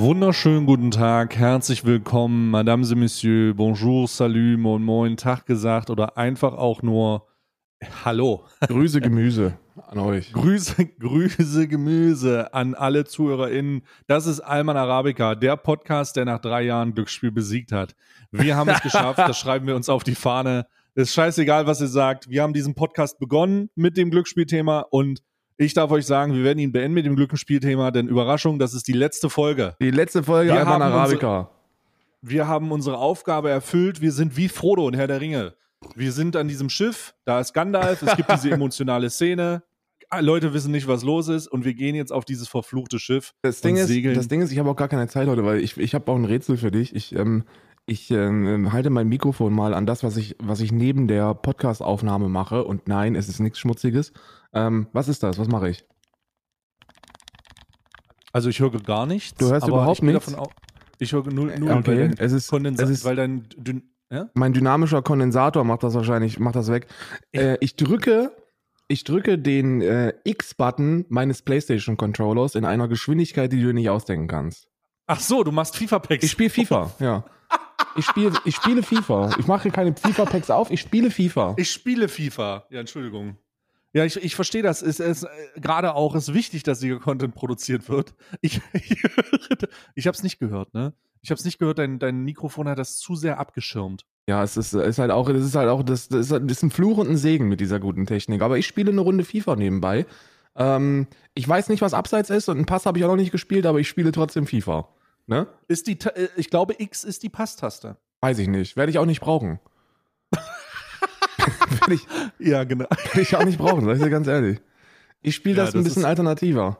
Wunderschönen guten Tag, herzlich willkommen, Madame et Monsieur, Bonjour, Salut, Moin Moin, Tag gesagt oder einfach auch nur Hallo. Grüße Gemüse an euch. Grüße, Grüße Gemüse an alle ZuhörerInnen. Das ist Alman Arabica, der Podcast, der nach drei Jahren Glücksspiel besiegt hat. Wir haben es geschafft, das schreiben wir uns auf die Fahne. Ist scheißegal, was ihr sagt. Wir haben diesen Podcast begonnen mit dem Glücksspielthema und ich darf euch sagen, wir werden ihn beenden mit dem Glücksspielthema, denn Überraschung, das ist die letzte Folge. Die letzte Folge Wir haben Arabica. Wir haben unsere Aufgabe erfüllt. Wir sind wie Frodo und Herr der Ringe. Wir sind an diesem Schiff, da ist Gandalf, es gibt diese emotionale Szene. Leute wissen nicht, was los ist und wir gehen jetzt auf dieses verfluchte Schiff. Das Ding, und ist, das Ding ist, ich habe auch gar keine Zeit heute, weil ich, ich habe auch ein Rätsel für dich. Ich, ähm, ich ähm, halte mein Mikrofon mal an das, was ich, was ich neben der Podcast-Aufnahme mache. Und nein, es ist nichts Schmutziges. Ähm, was ist das? Was mache ich? Also ich höre gar nichts. Du hörst überhaupt ich nichts? Davon au- ich höre null, null Okay, es ist- es ist- weil dein ja? Mein dynamischer Kondensator macht das wahrscheinlich, macht das weg. Äh, ich drücke, ich drücke den äh, X-Button meines PlayStation-Controllers in einer Geschwindigkeit, die du dir nicht ausdenken kannst. Ach so, du machst FIFA-Packs. Ich spiele FIFA, ja. Ich spiele, ich spiele FIFA. Ich mache keine FIFA-Packs auf, ich spiele FIFA. Ich spiele FIFA. Ja, Entschuldigung. Ja, ich, ich verstehe das. Es ist äh, gerade auch ist wichtig, dass hier Content produziert wird. Ich, ich habe es nicht gehört, ne? Ich habe es nicht gehört. Dein, dein Mikrofon hat das zu sehr abgeschirmt. Ja, es ist, ist halt auch, das ist halt auch, das, das, ist, das ist ein Fluch und ein Segen mit dieser guten Technik. Aber ich spiele eine Runde FIFA nebenbei. Ähm, ich weiß nicht, was abseits ist und einen Pass habe ich auch noch nicht gespielt, aber ich spiele trotzdem FIFA. Ne? Ist die, äh, ich glaube, X ist die Passtaste. Weiß ich nicht. Werde ich auch nicht brauchen. Werde ich, Ja, genau. werde ich auch nicht brauchen, sag ich dir ganz ehrlich. Ich spiele Ja, das ein das bisschen ist- alternativer.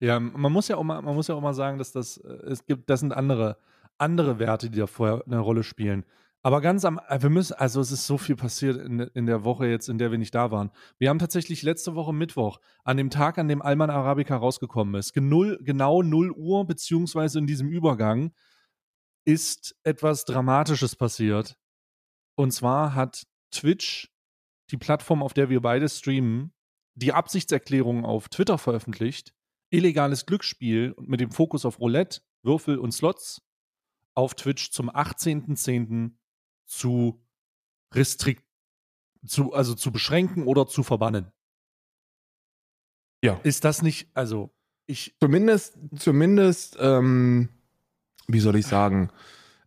Ja, man muss ja auch mal, man muss ja auch mal sagen, dass das, äh, es gibt, das sind andere, andere Werte, die da vorher eine Rolle spielen. Aber ganz am, äh, wir müssen, also es ist so viel passiert in, in der Woche jetzt, in der wir nicht da waren. Wir haben tatsächlich letzte Woche Mittwoch, an dem Tag, an dem Alman Arabica rausgekommen ist, genull, genau 0 Uhr, beziehungsweise in diesem Übergang, ist etwas Dramatisches passiert. Und zwar hat Twitch, die Plattform, auf der wir beide streamen, die Absichtserklärung auf Twitter veröffentlicht, illegales Glücksspiel und mit dem Fokus auf Roulette, Würfel und Slots auf Twitch zum 18.10. zu restrikt zu also zu beschränken oder zu verbannen. Ja. Ist das nicht also ich Zumindest, zumindest, ähm, wie soll ich sagen,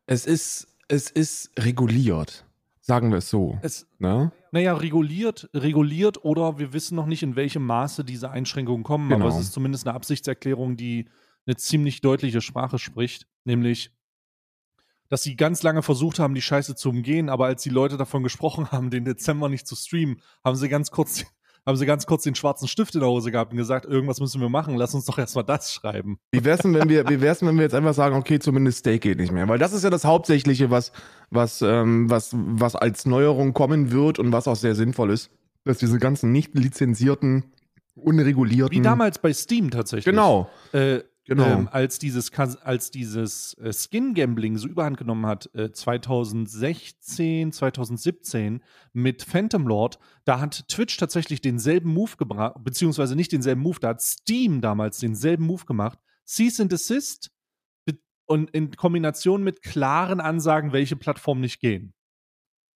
es ist, es ist reguliert. Sagen wir es so. es Ne? naja, reguliert, reguliert oder wir wissen noch nicht, in welchem Maße diese Einschränkungen kommen, aber Genau. es ist zumindest eine Absichtserklärung, die eine ziemlich deutliche Sprache spricht, nämlich, dass sie ganz lange versucht haben, die Scheiße zu umgehen, aber als die Leute davon gesprochen haben, den Dezember nicht zu streamen, haben sie ganz kurz, haben sie ganz kurz den schwarzen Stift in der Hose gehabt und gesagt, irgendwas müssen wir machen, lass uns doch erstmal das schreiben. Wie wär's denn, wenn wir, wie wär's denn, wenn wir jetzt einfach sagen, okay, zumindest Steak geht nicht mehr? Weil das ist ja das Hauptsächliche, was, was, ähm, was, was als Neuerung kommen wird und was auch sehr sinnvoll ist, dass diese ganzen nicht lizenzierten, unregulierten. Wie damals bei Steam tatsächlich. Genau. Äh, Genau. Ähm, als dieses, als dieses äh, Skin-Gambling so überhand genommen hat, äh, 2016, 2017 mit Phantom Lord, da hat Twitch tatsächlich denselben Move gebracht, beziehungsweise nicht denselben Move, da hat Steam damals denselben Move gemacht. Cease and Desist und in Kombination mit klaren Ansagen, welche Plattformen nicht gehen.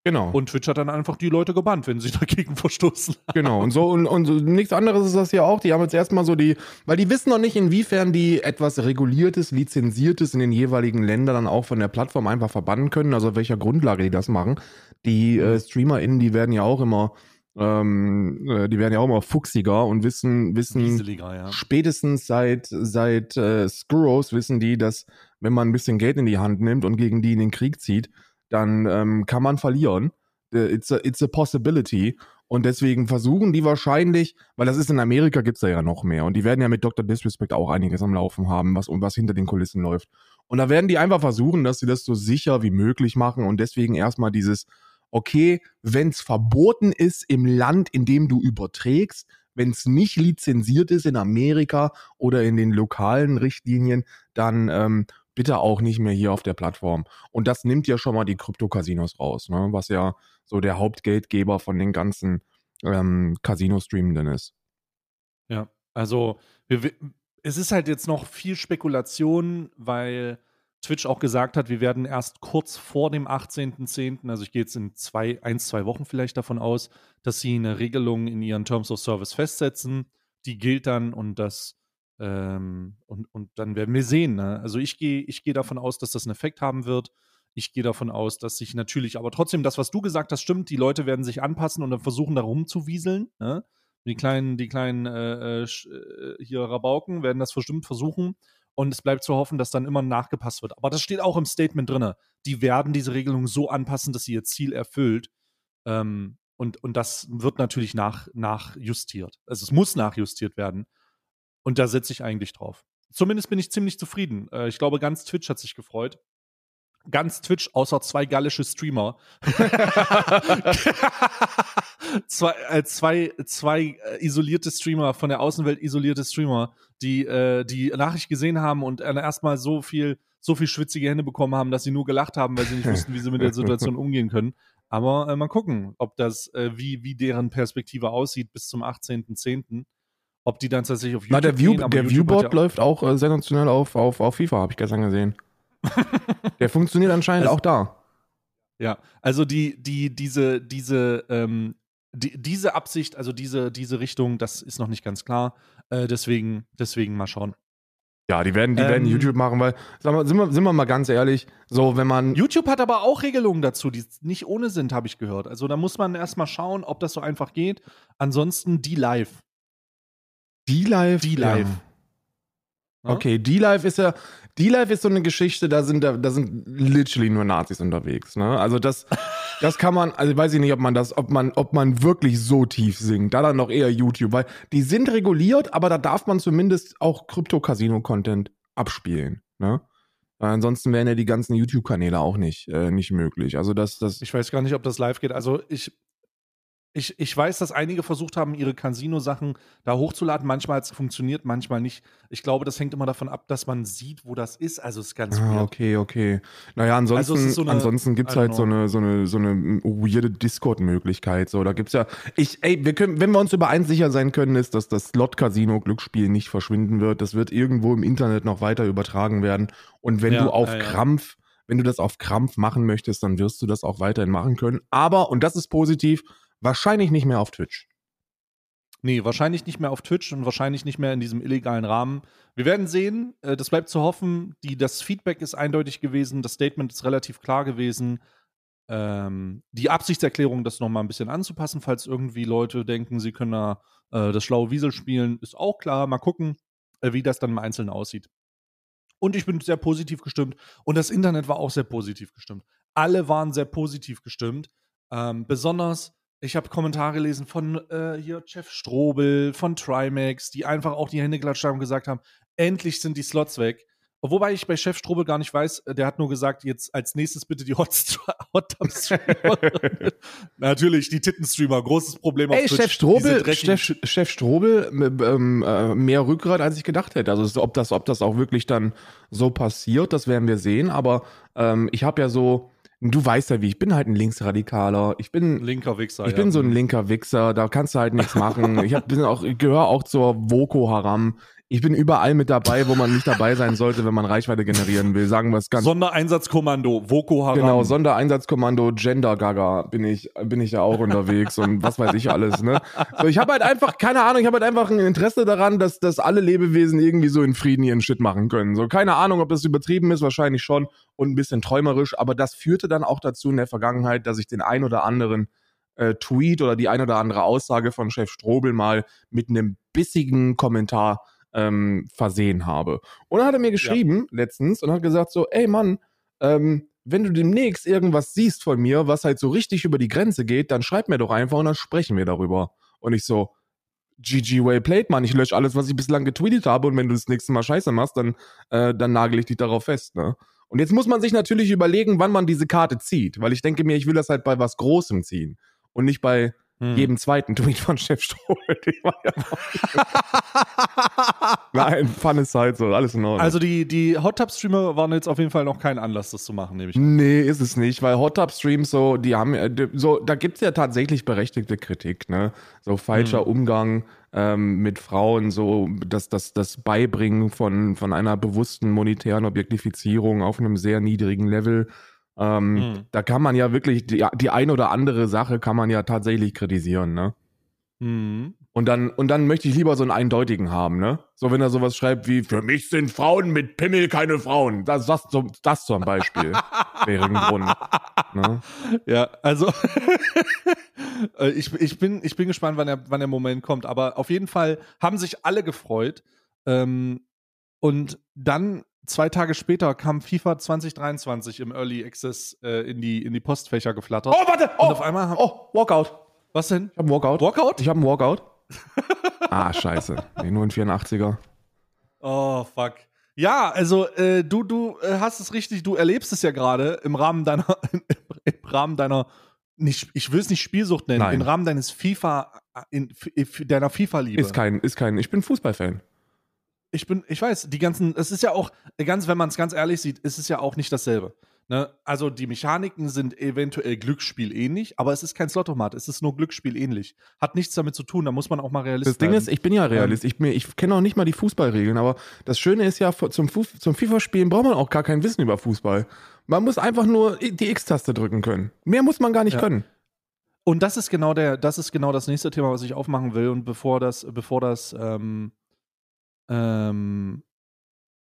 Genau. Und Twitch hat dann einfach die Leute gebannt, wenn sie dagegen verstoßen. Genau, und so und, und so, nichts anderes ist das ja auch. Die haben jetzt erstmal so die, weil die wissen noch nicht, inwiefern die etwas Reguliertes, Lizenziertes in den jeweiligen Ländern dann auch von der Plattform einfach verbannen können, also auf welcher Grundlage die das machen. Die äh, StreamerInnen, die werden ja auch immer, ähm, äh, die werden ja auch immer fuchsiger und wissen, wissen ja. spätestens seit, seit äh, Skurros wissen die, dass wenn man ein bisschen Geld in die Hand nimmt und gegen die in den Krieg zieht, dann ähm, kann man verlieren. It's a, it's a possibility. Und deswegen versuchen die wahrscheinlich, weil das ist in Amerika, gibt's da ja noch mehr. Und die werden ja mit Dr. Disrespect auch einiges am Laufen haben, was, was hinter den Kulissen läuft. Und da werden die einfach versuchen, dass sie das so sicher wie möglich machen und deswegen erstmal dieses, okay, wenn's verboten ist im Land, in dem du überträgst, wenn es nicht lizenziert ist in Amerika oder in den lokalen Richtlinien, dann ähm, bitte auch nicht mehr hier auf der Plattform. Und das nimmt ja schon mal die Krypto-Casinos raus, ne? was ja so der Hauptgeldgeber von den ganzen ähm, Casino-Streamenden ist. Ja, also wir, wi- es ist halt jetzt noch viel Spekulation, weil Twitch auch gesagt hat, wir werden erst kurz vor dem 18.10., also ich gehe jetzt in zwei, eins, zwei Wochen vielleicht davon aus, dass sie eine Regelung in ihren Terms of Service festsetzen. Die gilt dann und das ähm, und, und dann werden wir sehen. Ne? Also ich gehe ich geh davon aus, dass das einen Effekt haben wird. Ich gehe davon aus, dass sich natürlich, aber trotzdem, das, was du gesagt hast, stimmt, die Leute werden sich anpassen und dann versuchen, da rumzuwieseln. Ne? Die kleinen, die kleinen äh, äh, äh hier Rabauken werden das bestimmt versuchen. Und es bleibt zu hoffen, dass dann immer nachgepasst wird. Aber das steht auch im Statement drin. Die werden diese Regelung so anpassen, dass sie ihr Ziel erfüllt. Ähm, und, und das wird natürlich nach, nachjustiert. Also es muss nachjustiert werden. Und da setze ich eigentlich drauf. Zumindest bin ich ziemlich zufrieden. Äh, ich glaube, ganz Twitch hat sich gefreut ganz Twitch, außer zwei gallische Streamer. zwei, äh, zwei, zwei äh, isolierte Streamer, von der Außenwelt isolierte Streamer, die äh, die Nachricht gesehen haben und äh, erstmal so viel, so viel schwitzige Hände bekommen haben, dass sie nur gelacht haben, weil sie nicht wussten, wie sie mit der Situation umgehen können. Aber äh, mal gucken, ob das, äh, wie, wie deren Perspektive aussieht bis zum 18.10. Ob die dann tatsächlich auf YouTube Na, der, View, gehen, der Viewbot ja läuft auch äh, sensationell auf, auf, auf FIFA, habe ich gestern gesehen. Der funktioniert anscheinend also, auch da. Ja, also die, die, diese, diese, ähm, die, diese Absicht, also diese, diese Richtung, das ist noch nicht ganz klar. Äh, deswegen, deswegen mal schauen. Ja, die werden, die ähm, werden YouTube machen, weil, mal, sind wir, sind wir mal ganz ehrlich, so wenn man. YouTube hat aber auch Regelungen dazu, die nicht ohne sind, habe ich gehört. Also da muss man erstmal schauen, ob das so einfach geht. Ansonsten die live. Die live? Die live. Ja. Okay, D-Live ist ja, D-Live ist so eine Geschichte, da sind, da, da sind literally nur Nazis unterwegs, ne? Also das, das kann man, also weiß ich nicht, ob man das, ob man, ob man wirklich so tief singt. Da dann noch eher YouTube, weil die sind reguliert, aber da darf man zumindest auch Krypto-Casino-Content abspielen, ne? Ansonsten wären ja die ganzen YouTube-Kanäle auch nicht, äh, nicht möglich. Also das, das. Ich weiß gar nicht, ob das live geht. Also ich, ich, ich weiß, dass einige versucht haben, ihre Casino-Sachen da hochzuladen. Manchmal hat es funktioniert, manchmal nicht. Ich glaube, das hängt immer davon ab, dass man sieht, wo das ist. Also es ist ganz ah, weird. Okay, okay. Naja, ansonsten, also so ansonsten gibt es halt so eine, so, eine, so eine weirde Discord-Möglichkeit. So, da gibt's ja. Ich, ey, wir können, wenn wir uns über eins sicher sein können, ist, dass das Slot-Casino-Glücksspiel nicht verschwinden wird. Das wird irgendwo im Internet noch weiter übertragen werden. Und wenn ja, du auf ja, Krampf, wenn du das auf Krampf machen möchtest, dann wirst du das auch weiterhin machen können. Aber, und das ist positiv, Wahrscheinlich nicht mehr auf Twitch. Nee, wahrscheinlich nicht mehr auf Twitch und wahrscheinlich nicht mehr in diesem illegalen Rahmen. Wir werden sehen, äh, das bleibt zu hoffen. Die, das Feedback ist eindeutig gewesen, das Statement ist relativ klar gewesen. Ähm, die Absichtserklärung, das nochmal ein bisschen anzupassen, falls irgendwie Leute denken, sie können da äh, das schlaue Wiesel spielen, ist auch klar. Mal gucken, äh, wie das dann im Einzelnen aussieht. Und ich bin sehr positiv gestimmt. Und das Internet war auch sehr positiv gestimmt. Alle waren sehr positiv gestimmt. Ähm, besonders ich habe Kommentare gelesen von äh, hier Jeff Strobel, von Trimax, die einfach auch die Hände geklatscht haben und gesagt haben, endlich sind die Slots weg. Wobei ich bei Chef Strobel gar nicht weiß, äh, der hat nur gesagt, jetzt als nächstes bitte die Hot, Hot Streamer. Natürlich, die Tittenstreamer, großes Problem auf Ey, Twitch. Chef Strobel, Chef, Chef Strobel, ähm, äh, mehr Rückgrat, als ich gedacht hätte. Also ob das, ob das auch wirklich dann so passiert, das werden wir sehen. Aber ähm, ich habe ja so, Du weißt ja, wie ich bin halt ein Linksradikaler. Ich bin linker Wichser. Ich ja. bin so ein linker Wichser. Da kannst du halt nichts machen. ich hab, bin auch, gehöre auch zur Voko Haram ich bin überall mit dabei, wo man nicht dabei sein sollte, wenn man Reichweite generieren will. Sagen wir es ganz. Sondereinsatzkommando, Voko Haram. Genau, Sondereinsatzkommando, Gender Gaga bin ich, bin ich ja auch unterwegs und was weiß ich alles, ne? So, ich habe halt einfach, keine Ahnung, ich habe halt einfach ein Interesse daran, dass, dass alle Lebewesen irgendwie so in Frieden ihren Shit machen können. So, keine Ahnung, ob das übertrieben ist, wahrscheinlich schon und ein bisschen träumerisch, aber das führte dann auch dazu in der Vergangenheit, dass ich den ein oder anderen äh, Tweet oder die ein oder andere Aussage von Chef Strobel mal mit einem bissigen Kommentar ähm, versehen habe. Und dann hat er mir geschrieben ja. letztens und hat gesagt so, ey Mann, ähm, wenn du demnächst irgendwas siehst von mir, was halt so richtig über die Grenze geht, dann schreib mir doch einfach und dann sprechen wir darüber. Und ich so, GG Way played, Mann, ich lösche alles, was ich bislang getweetet habe und wenn du das nächste Mal Scheiße machst, dann, äh, dann nagel ich dich darauf fest, ne? Und jetzt muss man sich natürlich überlegen, wann man diese Karte zieht, weil ich denke mir, ich will das halt bei was Großem ziehen und nicht bei hm. jedem zweiten Tweet von Chef Strobel. Nein, Fun ist halt so, alles in Ordnung. Also die, die Hot Tub Streamer waren jetzt auf jeden Fall noch kein Anlass, das zu machen, nehme ich an. Nee, ist es nicht, weil Hot Tub Streams so, die haben, so, da gibt es ja tatsächlich berechtigte Kritik, ne? So falscher hm. Umgang ähm, mit Frauen, so das, das, das Beibringen von, von einer bewussten monetären Objektifizierung auf einem sehr niedrigen Level. Ähm, mhm. Da kann man ja wirklich, die, die ein oder andere Sache kann man ja tatsächlich kritisieren, ne? Mhm. Und dann, und dann möchte ich lieber so einen eindeutigen haben, ne? So, wenn er sowas schreibt wie, für mich sind Frauen mit Pimmel keine Frauen. Das, das, das zum Beispiel wäre ein Grund. Ne? Ja, also äh, ich, ich, bin, ich bin gespannt, wann der, wann der Moment kommt. Aber auf jeden Fall haben sich alle gefreut. Ähm, und dann zwei Tage später kam FIFA 2023 im Early Access äh, in, die, in die Postfächer geflattert. Oh, warte! Oh, Und auf einmal haben, oh, Walkout. Was denn? Ich hab einen Walkout. Walkout? Ich hab einen Walkout. ah, scheiße. Nee, nur ein 84er. Oh, fuck. Ja, also äh, du, du äh, hast es richtig, du erlebst es ja gerade im Rahmen deiner, im Rahmen deiner, nicht, ich will es nicht Spielsucht nennen, Nein. im Rahmen deines FIFA, in, in deiner FIFA-Liebe. Ist kein, ist kein, ich bin Fußballfan ich bin, ich weiß, die ganzen, es ist ja auch, ganz, wenn man es ganz ehrlich sieht, ist es ja auch nicht dasselbe. Ne? Also die Mechaniken sind eventuell Glücksspiel ähnlich, aber es ist kein Slottomat, es ist nur Glücksspiel ähnlich. Hat nichts damit zu tun, da muss man auch mal realistisch sein. Das Ding ist, ich bin ja Realist, ich, ich kenne auch nicht mal die Fußballregeln, aber das Schöne ist ja, zum, zum FIFA-Spielen braucht man auch gar kein Wissen über Fußball. Man muss einfach nur die X-Taste drücken können. Mehr muss man gar nicht ja. können. Und das ist genau der, das ist genau das nächste Thema, was ich aufmachen will. Und bevor das, bevor das ähm, ähm,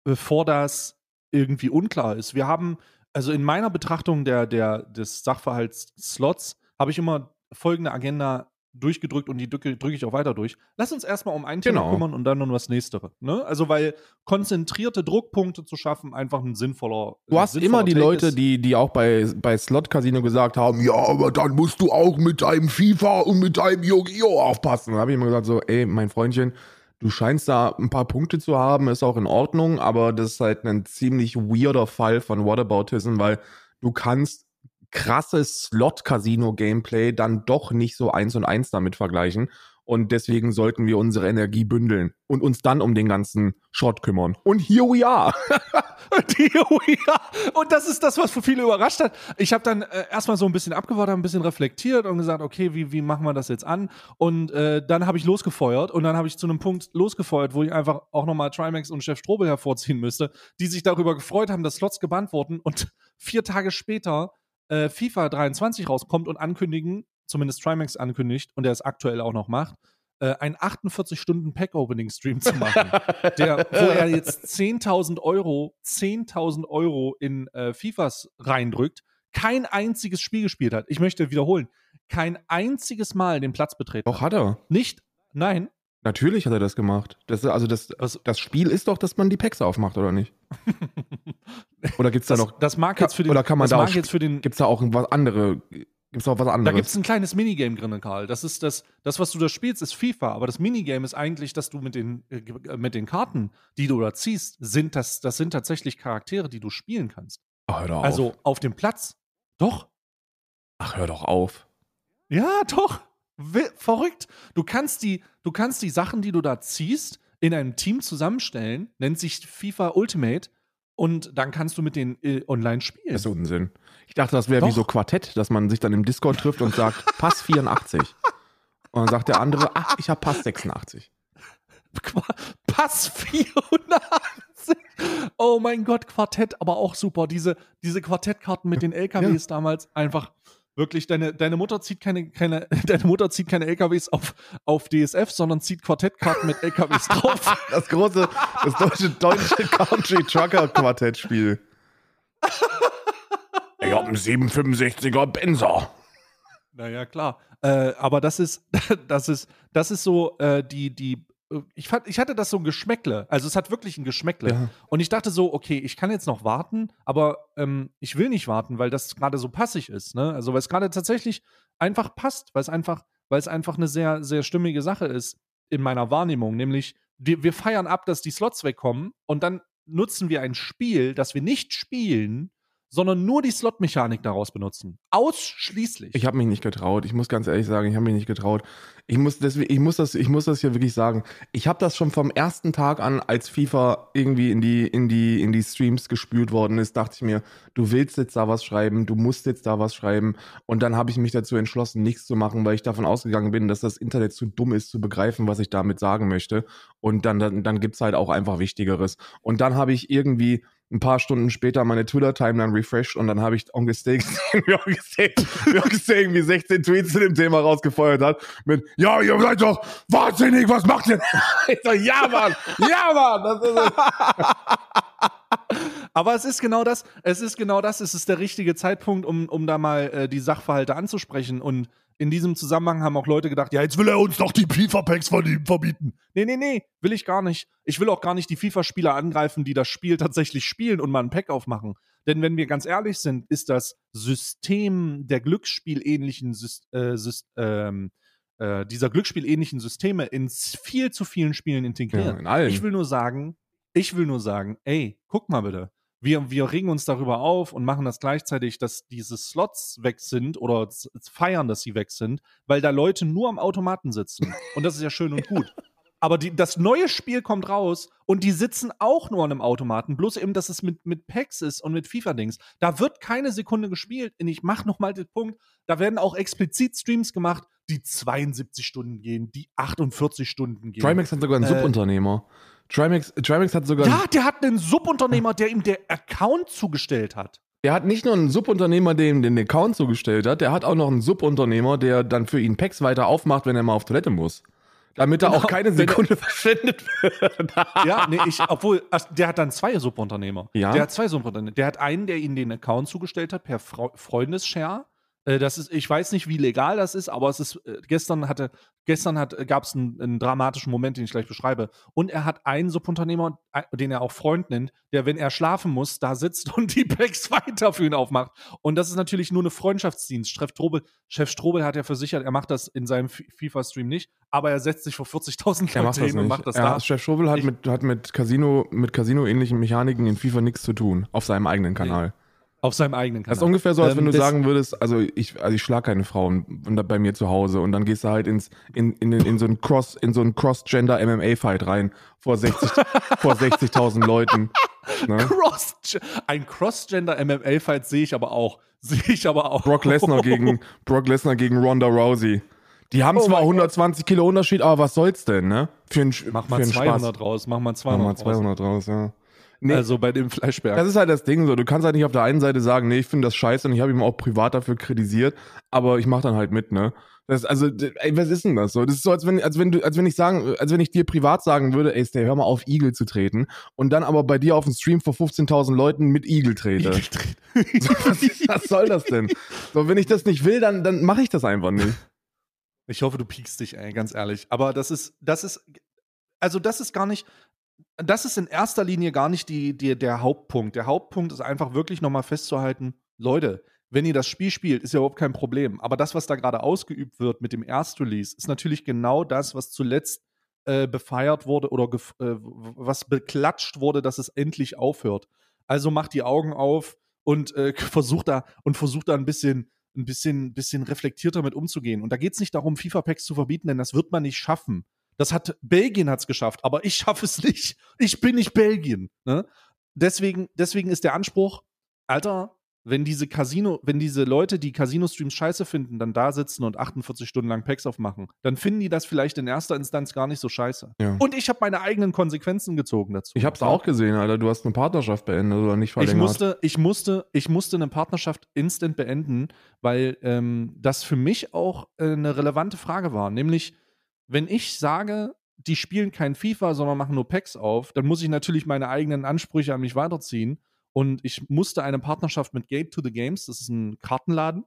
bevor das irgendwie unklar ist. Wir haben, also in meiner Betrachtung der, der, des Sachverhalts Slots, habe ich immer folgende Agenda durchgedrückt und die drücke, drücke ich auch weiter durch. Lass uns erstmal um ein Thema genau. kümmern und dann um das nächste. Ne? Also, weil konzentrierte Druckpunkte zu schaffen einfach ein sinnvoller. Du hast sinnvoller immer die Leute, die, die auch bei, bei Slot Casino gesagt haben: Ja, aber dann musst du auch mit deinem FIFA und mit deinem Yu-Gi-Oh! aufpassen. Da habe ich immer gesagt: So, ey, mein Freundchen, Du scheinst da ein paar Punkte zu haben, ist auch in Ordnung, aber das ist halt ein ziemlich weirder Fall von Whataboutism, weil du kannst krasses Slot-Casino-Gameplay dann doch nicht so eins und eins damit vergleichen. Und deswegen sollten wir unsere Energie bündeln und uns dann um den ganzen Schrott kümmern. Und here we are. here we are. Und das ist das, was für viele überrascht hat. Ich habe dann äh, erstmal so ein bisschen abgewartet, ein bisschen reflektiert und gesagt, okay, wie, wie machen wir das jetzt an? Und äh, dann habe ich losgefeuert und dann habe ich zu einem Punkt losgefeuert, wo ich einfach auch nochmal Trimax und Chef Strobel hervorziehen müsste, die sich darüber gefreut haben, dass Slots gebannt wurden und vier Tage später äh, FIFA 23 rauskommt und ankündigen, zumindest Trimax ankündigt und der es aktuell auch noch macht, äh, einen 48-Stunden-Pack-Opening-Stream zu machen, der, wo er jetzt 10.000 Euro, 10.000 Euro in äh, FIFAs reindrückt, kein einziges Spiel gespielt hat. Ich möchte wiederholen, kein einziges Mal den Platz betreten. Doch, hat er. Nicht, nein. Natürlich hat er das gemacht. Das, also das, Was? das Spiel ist doch, dass man die Packs aufmacht, oder nicht? oder gibt es da noch. Das mag jetzt für den. Oder kann man da auch, jetzt für den. Gibt es da auch was andere Gibt es auch was anderes? Da gibt es ein kleines Minigame drin, Karl. Das ist das, das, was du da spielst, ist FIFA, aber das Minigame ist eigentlich, dass du mit den, äh, mit den Karten, die du da ziehst, sind das, das sind tatsächlich Charaktere, die du spielen kannst. Ach, hör doch also auf. auf dem Platz. Doch. Ach, hör doch auf. Ja, doch. Verrückt. Du kannst die, du kannst die Sachen, die du da ziehst, in einem Team zusammenstellen, nennt sich FIFA Ultimate und dann kannst du mit denen äh, online spielen. Das ist Unsinn. Ich dachte, das wäre wie so Quartett, dass man sich dann im Discord trifft und sagt, Pass 84. Und dann sagt der andere, ach, ich habe Pass 86. Pass 84. Oh mein Gott, Quartett, aber auch super. Diese, diese Quartettkarten mit den LKWs ja. damals einfach wirklich, deine, deine Mutter zieht keine, keine, deine Mutter zieht keine LKWs auf, auf DSF, sondern zieht Quartettkarten mit LKWs drauf. Das große, das deutsche, deutsche Country Trucker Quartettspiel. Ich hab einen 765er Benzer. Naja, klar. Äh, aber das ist, das ist, das ist so äh, die, die ich, fand, ich hatte das so ein Geschmäckle. Also es hat wirklich ein Geschmäckle. Ja. Und ich dachte so, okay, ich kann jetzt noch warten, aber ähm, ich will nicht warten, weil das gerade so passig ist. Ne? Also weil es gerade tatsächlich einfach passt, weil es einfach, weil es einfach eine sehr, sehr stimmige Sache ist in meiner Wahrnehmung. Nämlich, wir, wir feiern ab, dass die Slots wegkommen und dann nutzen wir ein Spiel, das wir nicht spielen, sondern nur die Slot-Mechanik daraus benutzen. Ausschließlich. Ich habe mich nicht getraut. Ich muss ganz ehrlich sagen, ich habe mich nicht getraut. Ich muss, deswegen, ich, muss das, ich muss das hier wirklich sagen. Ich habe das schon vom ersten Tag an, als FIFA irgendwie in die, in, die, in die Streams gespült worden ist, dachte ich mir, du willst jetzt da was schreiben, du musst jetzt da was schreiben. Und dann habe ich mich dazu entschlossen, nichts zu machen, weil ich davon ausgegangen bin, dass das Internet zu dumm ist, zu begreifen, was ich damit sagen möchte. Und dann, dann, dann gibt es halt auch einfach Wichtigeres. Und dann habe ich irgendwie ein paar Stunden später meine Twitter-Timeline refreshed und dann habe ich Onkel Steak gesehen, wie Onkel Steak irgendwie 16 Tweets zu dem Thema rausgefeuert hat mit, ja, ihr seid doch wahnsinnig, was macht ihr? Ich so, ja, Mann, ja, Mann, das ist es. Aber es ist genau das, es ist genau das, es ist der richtige Zeitpunkt, um, um da mal äh, die Sachverhalte anzusprechen und in diesem Zusammenhang haben auch Leute gedacht, ja, jetzt will er uns doch die FIFA-Packs von ihm verbieten. Nee, nee, nee, will ich gar nicht. Ich will auch gar nicht die FIFA-Spieler angreifen, die das Spiel tatsächlich spielen und mal ein Pack aufmachen. Denn wenn wir ganz ehrlich sind, ist das System der Glücksspielähnlichen äh, ähm, äh, dieser Glücksspielähnlichen Systeme in viel zu vielen Spielen integriert. Ja, in. Ich will nur sagen, ich will nur sagen, ey, guck mal bitte wir, wir regen uns darüber auf und machen das gleichzeitig, dass diese Slots weg sind oder feiern, dass sie weg sind, weil da Leute nur am Automaten sitzen. Und das ist ja schön und gut. Aber die, das neue Spiel kommt raus und die sitzen auch nur an einem Automaten. Bloß eben, dass es mit, mit Packs ist und mit FIFA-Dings. Da wird keine Sekunde gespielt. Und ich mache nochmal den Punkt: da werden auch explizit Streams gemacht, die 72 Stunden gehen, die 48 Stunden gehen. Trimax hat sogar einen äh, Subunternehmer. Trimax, Trimax hat sogar. Ja, der hat einen Subunternehmer, der ihm der Account zugestellt hat. Der hat nicht nur einen Subunternehmer, der ihm den Account zugestellt hat, der hat auch noch einen Subunternehmer, der dann für ihn Packs weiter aufmacht, wenn er mal auf Toilette muss. Damit genau, er auch keine Sekunde verschwendet wird. ja, nee, ich, obwohl, der hat dann zwei Subunternehmer. Ja. Der hat zwei Subunternehmer. Der hat einen, der ihm den Account zugestellt hat per Freundesshare das ist, ich weiß nicht, wie legal das ist, aber es ist, äh, gestern hatte, gestern hat, äh, gab es einen, einen, dramatischen Moment, den ich gleich beschreibe. Und er hat einen Subunternehmer, den er auch Freund nennt, der, wenn er schlafen muss, da sitzt und die Packs weiter für ihn aufmacht. Und das ist natürlich nur eine Freundschaftsdienst. Chef Strobel, Chef Strobel hat ja versichert, er macht das in seinem FIFA-Stream nicht, aber er setzt sich vor 40.000 Leute hin und macht das ja, da. Chef Strobel hat, ich, mit, hat mit Casino, mit Casino-ähnlichen Mechaniken in FIFA nichts zu tun, auf seinem eigenen Kanal. Auf seinem eigenen Kanal. Das ist ungefähr so, als wenn ähm, du sagen würdest, also ich, also ich schlage keine Frauen bei mir zu Hause und dann gehst du halt ins, in, in, in so einen Cross, in so einen Cross-Gender MMA-Fight rein vor 60, vor 60.000 Leuten. Ne? Cross, ein Cross-Gender MMA-Fight sehe ich aber auch. Sehe ich aber auch. Brock Lesnar gegen, Brock Lesnar gegen Ronda Rousey. Die haben oh zwar 120 Gott. Kilo Unterschied, aber was soll's denn, ne? Für ein, mach mal 200 Spaß. raus, mach mal 200 Mach mal 200 raus, raus ja. Nee, also bei dem Fleischberg. Das ist halt das Ding so. Du kannst halt nicht auf der einen Seite sagen, nee, ich finde das scheiße und ich habe ihn auch privat dafür kritisiert, aber ich mache dann halt mit, ne? Das, also, ey, was ist denn das so? Das ist so, als wenn, als wenn du, als wenn ich sagen, als wenn ich dir privat sagen würde, ey, Stay, hör mal auf, Igel zu treten und dann aber bei dir auf dem Stream vor 15.000 Leuten mit Igel trete. Igel treten. so, was, was soll das denn? So, wenn ich das nicht will, dann, dann mache ich das einfach nicht. Ich hoffe, du piekst dich, ey, ganz ehrlich. Aber das ist, das ist, also das ist gar nicht, das ist in erster Linie gar nicht die, die, der Hauptpunkt. Der Hauptpunkt ist einfach wirklich nochmal festzuhalten, Leute, wenn ihr das Spiel spielt, ist ja überhaupt kein Problem. Aber das, was da gerade ausgeübt wird mit dem Erstrelease, ist natürlich genau das, was zuletzt äh, befeiert wurde oder äh, was beklatscht wurde, dass es endlich aufhört. Also macht die Augen auf und äh, versucht da und versucht da ein bisschen ein bisschen, bisschen reflektierter mit umzugehen. Und da geht es nicht darum, FIFA-Packs zu verbieten, denn das wird man nicht schaffen. Das hat Belgien hat's geschafft, aber ich schaffe es nicht. Ich bin nicht Belgien. Ne? Deswegen, deswegen ist der Anspruch, Alter, wenn diese Casino, wenn diese Leute, die Casino-Streams scheiße finden, dann da sitzen und 48 Stunden lang Packs aufmachen, dann finden die das vielleicht in erster Instanz gar nicht so scheiße. Ja. Und ich habe meine eigenen Konsequenzen gezogen dazu. Ich habe es auch gesehen, Alter. Du hast eine Partnerschaft beendet oder nicht verlängert. Ich musste, ich musste, ich musste eine Partnerschaft instant beenden, weil ähm, das für mich auch äh, eine relevante Frage war. Nämlich, wenn ich sage, die spielen kein FIFA, sondern machen nur Packs auf, dann muss ich natürlich meine eigenen Ansprüche an mich weiterziehen. Und ich musste eine Partnerschaft mit Gate to the Games, das ist ein Kartenladen.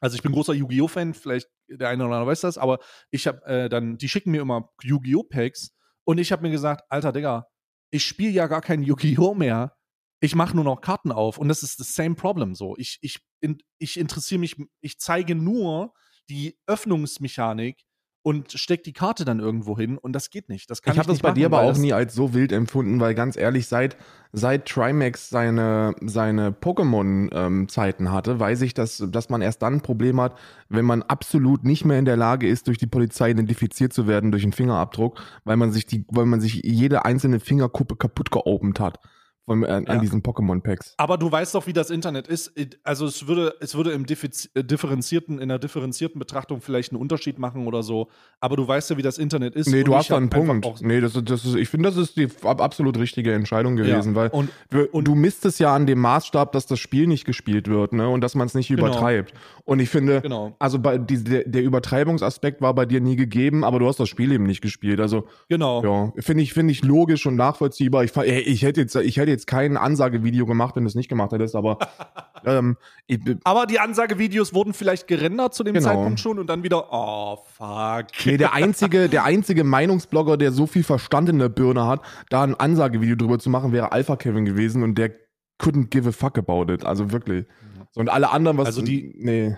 Also ich bin großer Yu-Gi-Oh! Fan, vielleicht der eine oder andere weiß das, aber ich habe äh, dann, die schicken mir immer Yu-Gi-Oh! Packs und ich habe mir gesagt, alter Digga, ich spiele ja gar kein Yu-Gi-Oh! mehr. Ich mache nur noch Karten auf und das ist das same problem so. Ich, ich, in, ich interessiere mich, ich zeige nur die Öffnungsmechanik und steckt die Karte dann irgendwo hin und das geht nicht. Das kann ich habe das bei dir machen, aber weil auch nie als so wild empfunden, weil ganz ehrlich, seit, seit Trimax seine, seine Pokémon-Zeiten hatte, weiß ich, dass, dass man erst dann ein Problem hat, wenn man absolut nicht mehr in der Lage ist, durch die Polizei identifiziert zu werden durch einen Fingerabdruck, weil man sich die, weil man sich jede einzelne Fingerkuppe kaputt geopend hat von, äh, Ja. an diesen Pokémon-Packs. Aber du weißt doch, wie das Internet ist. Also es würde, es würde im Diffiz- äh, differenzierten, in der differenzierten Betrachtung vielleicht einen Unterschied machen oder so. Aber du weißt ja, wie das Internet ist. Nee, du hast da einen Punkt. Nee, das, das ist, ich finde, das ist die ab- absolut richtige Entscheidung gewesen, ja. weil und wir- und- du misst es ja an dem Maßstab, dass das Spiel nicht gespielt wird, ne? Und dass man es nicht Genau. übertreibt. Und ich finde, genau, also bei die, der, der Übertreibungsaspekt war bei dir nie gegeben, aber du hast das Spiel eben nicht gespielt. Also genau. ja, finde ich, finde ich logisch und nachvollziehbar. Ich, ey, ich hätte jetzt, ich hätte jetzt kein Ansagevideo gemacht, wenn du es nicht gemacht hättest, aber ähm, ich, Aber die Ansagevideos wurden vielleicht gerendert zu dem Genau. Zeitpunkt schon und dann wieder, oh fuck. Nee, der einzige, der einzige Meinungsblogger, der so viel Verstand in der Birne hat, da ein Ansagevideo drüber zu machen, wäre Alpha Kevin gewesen und der couldn't give a fuck about it. Also wirklich. So, und alle anderen, was. Also die- Nee.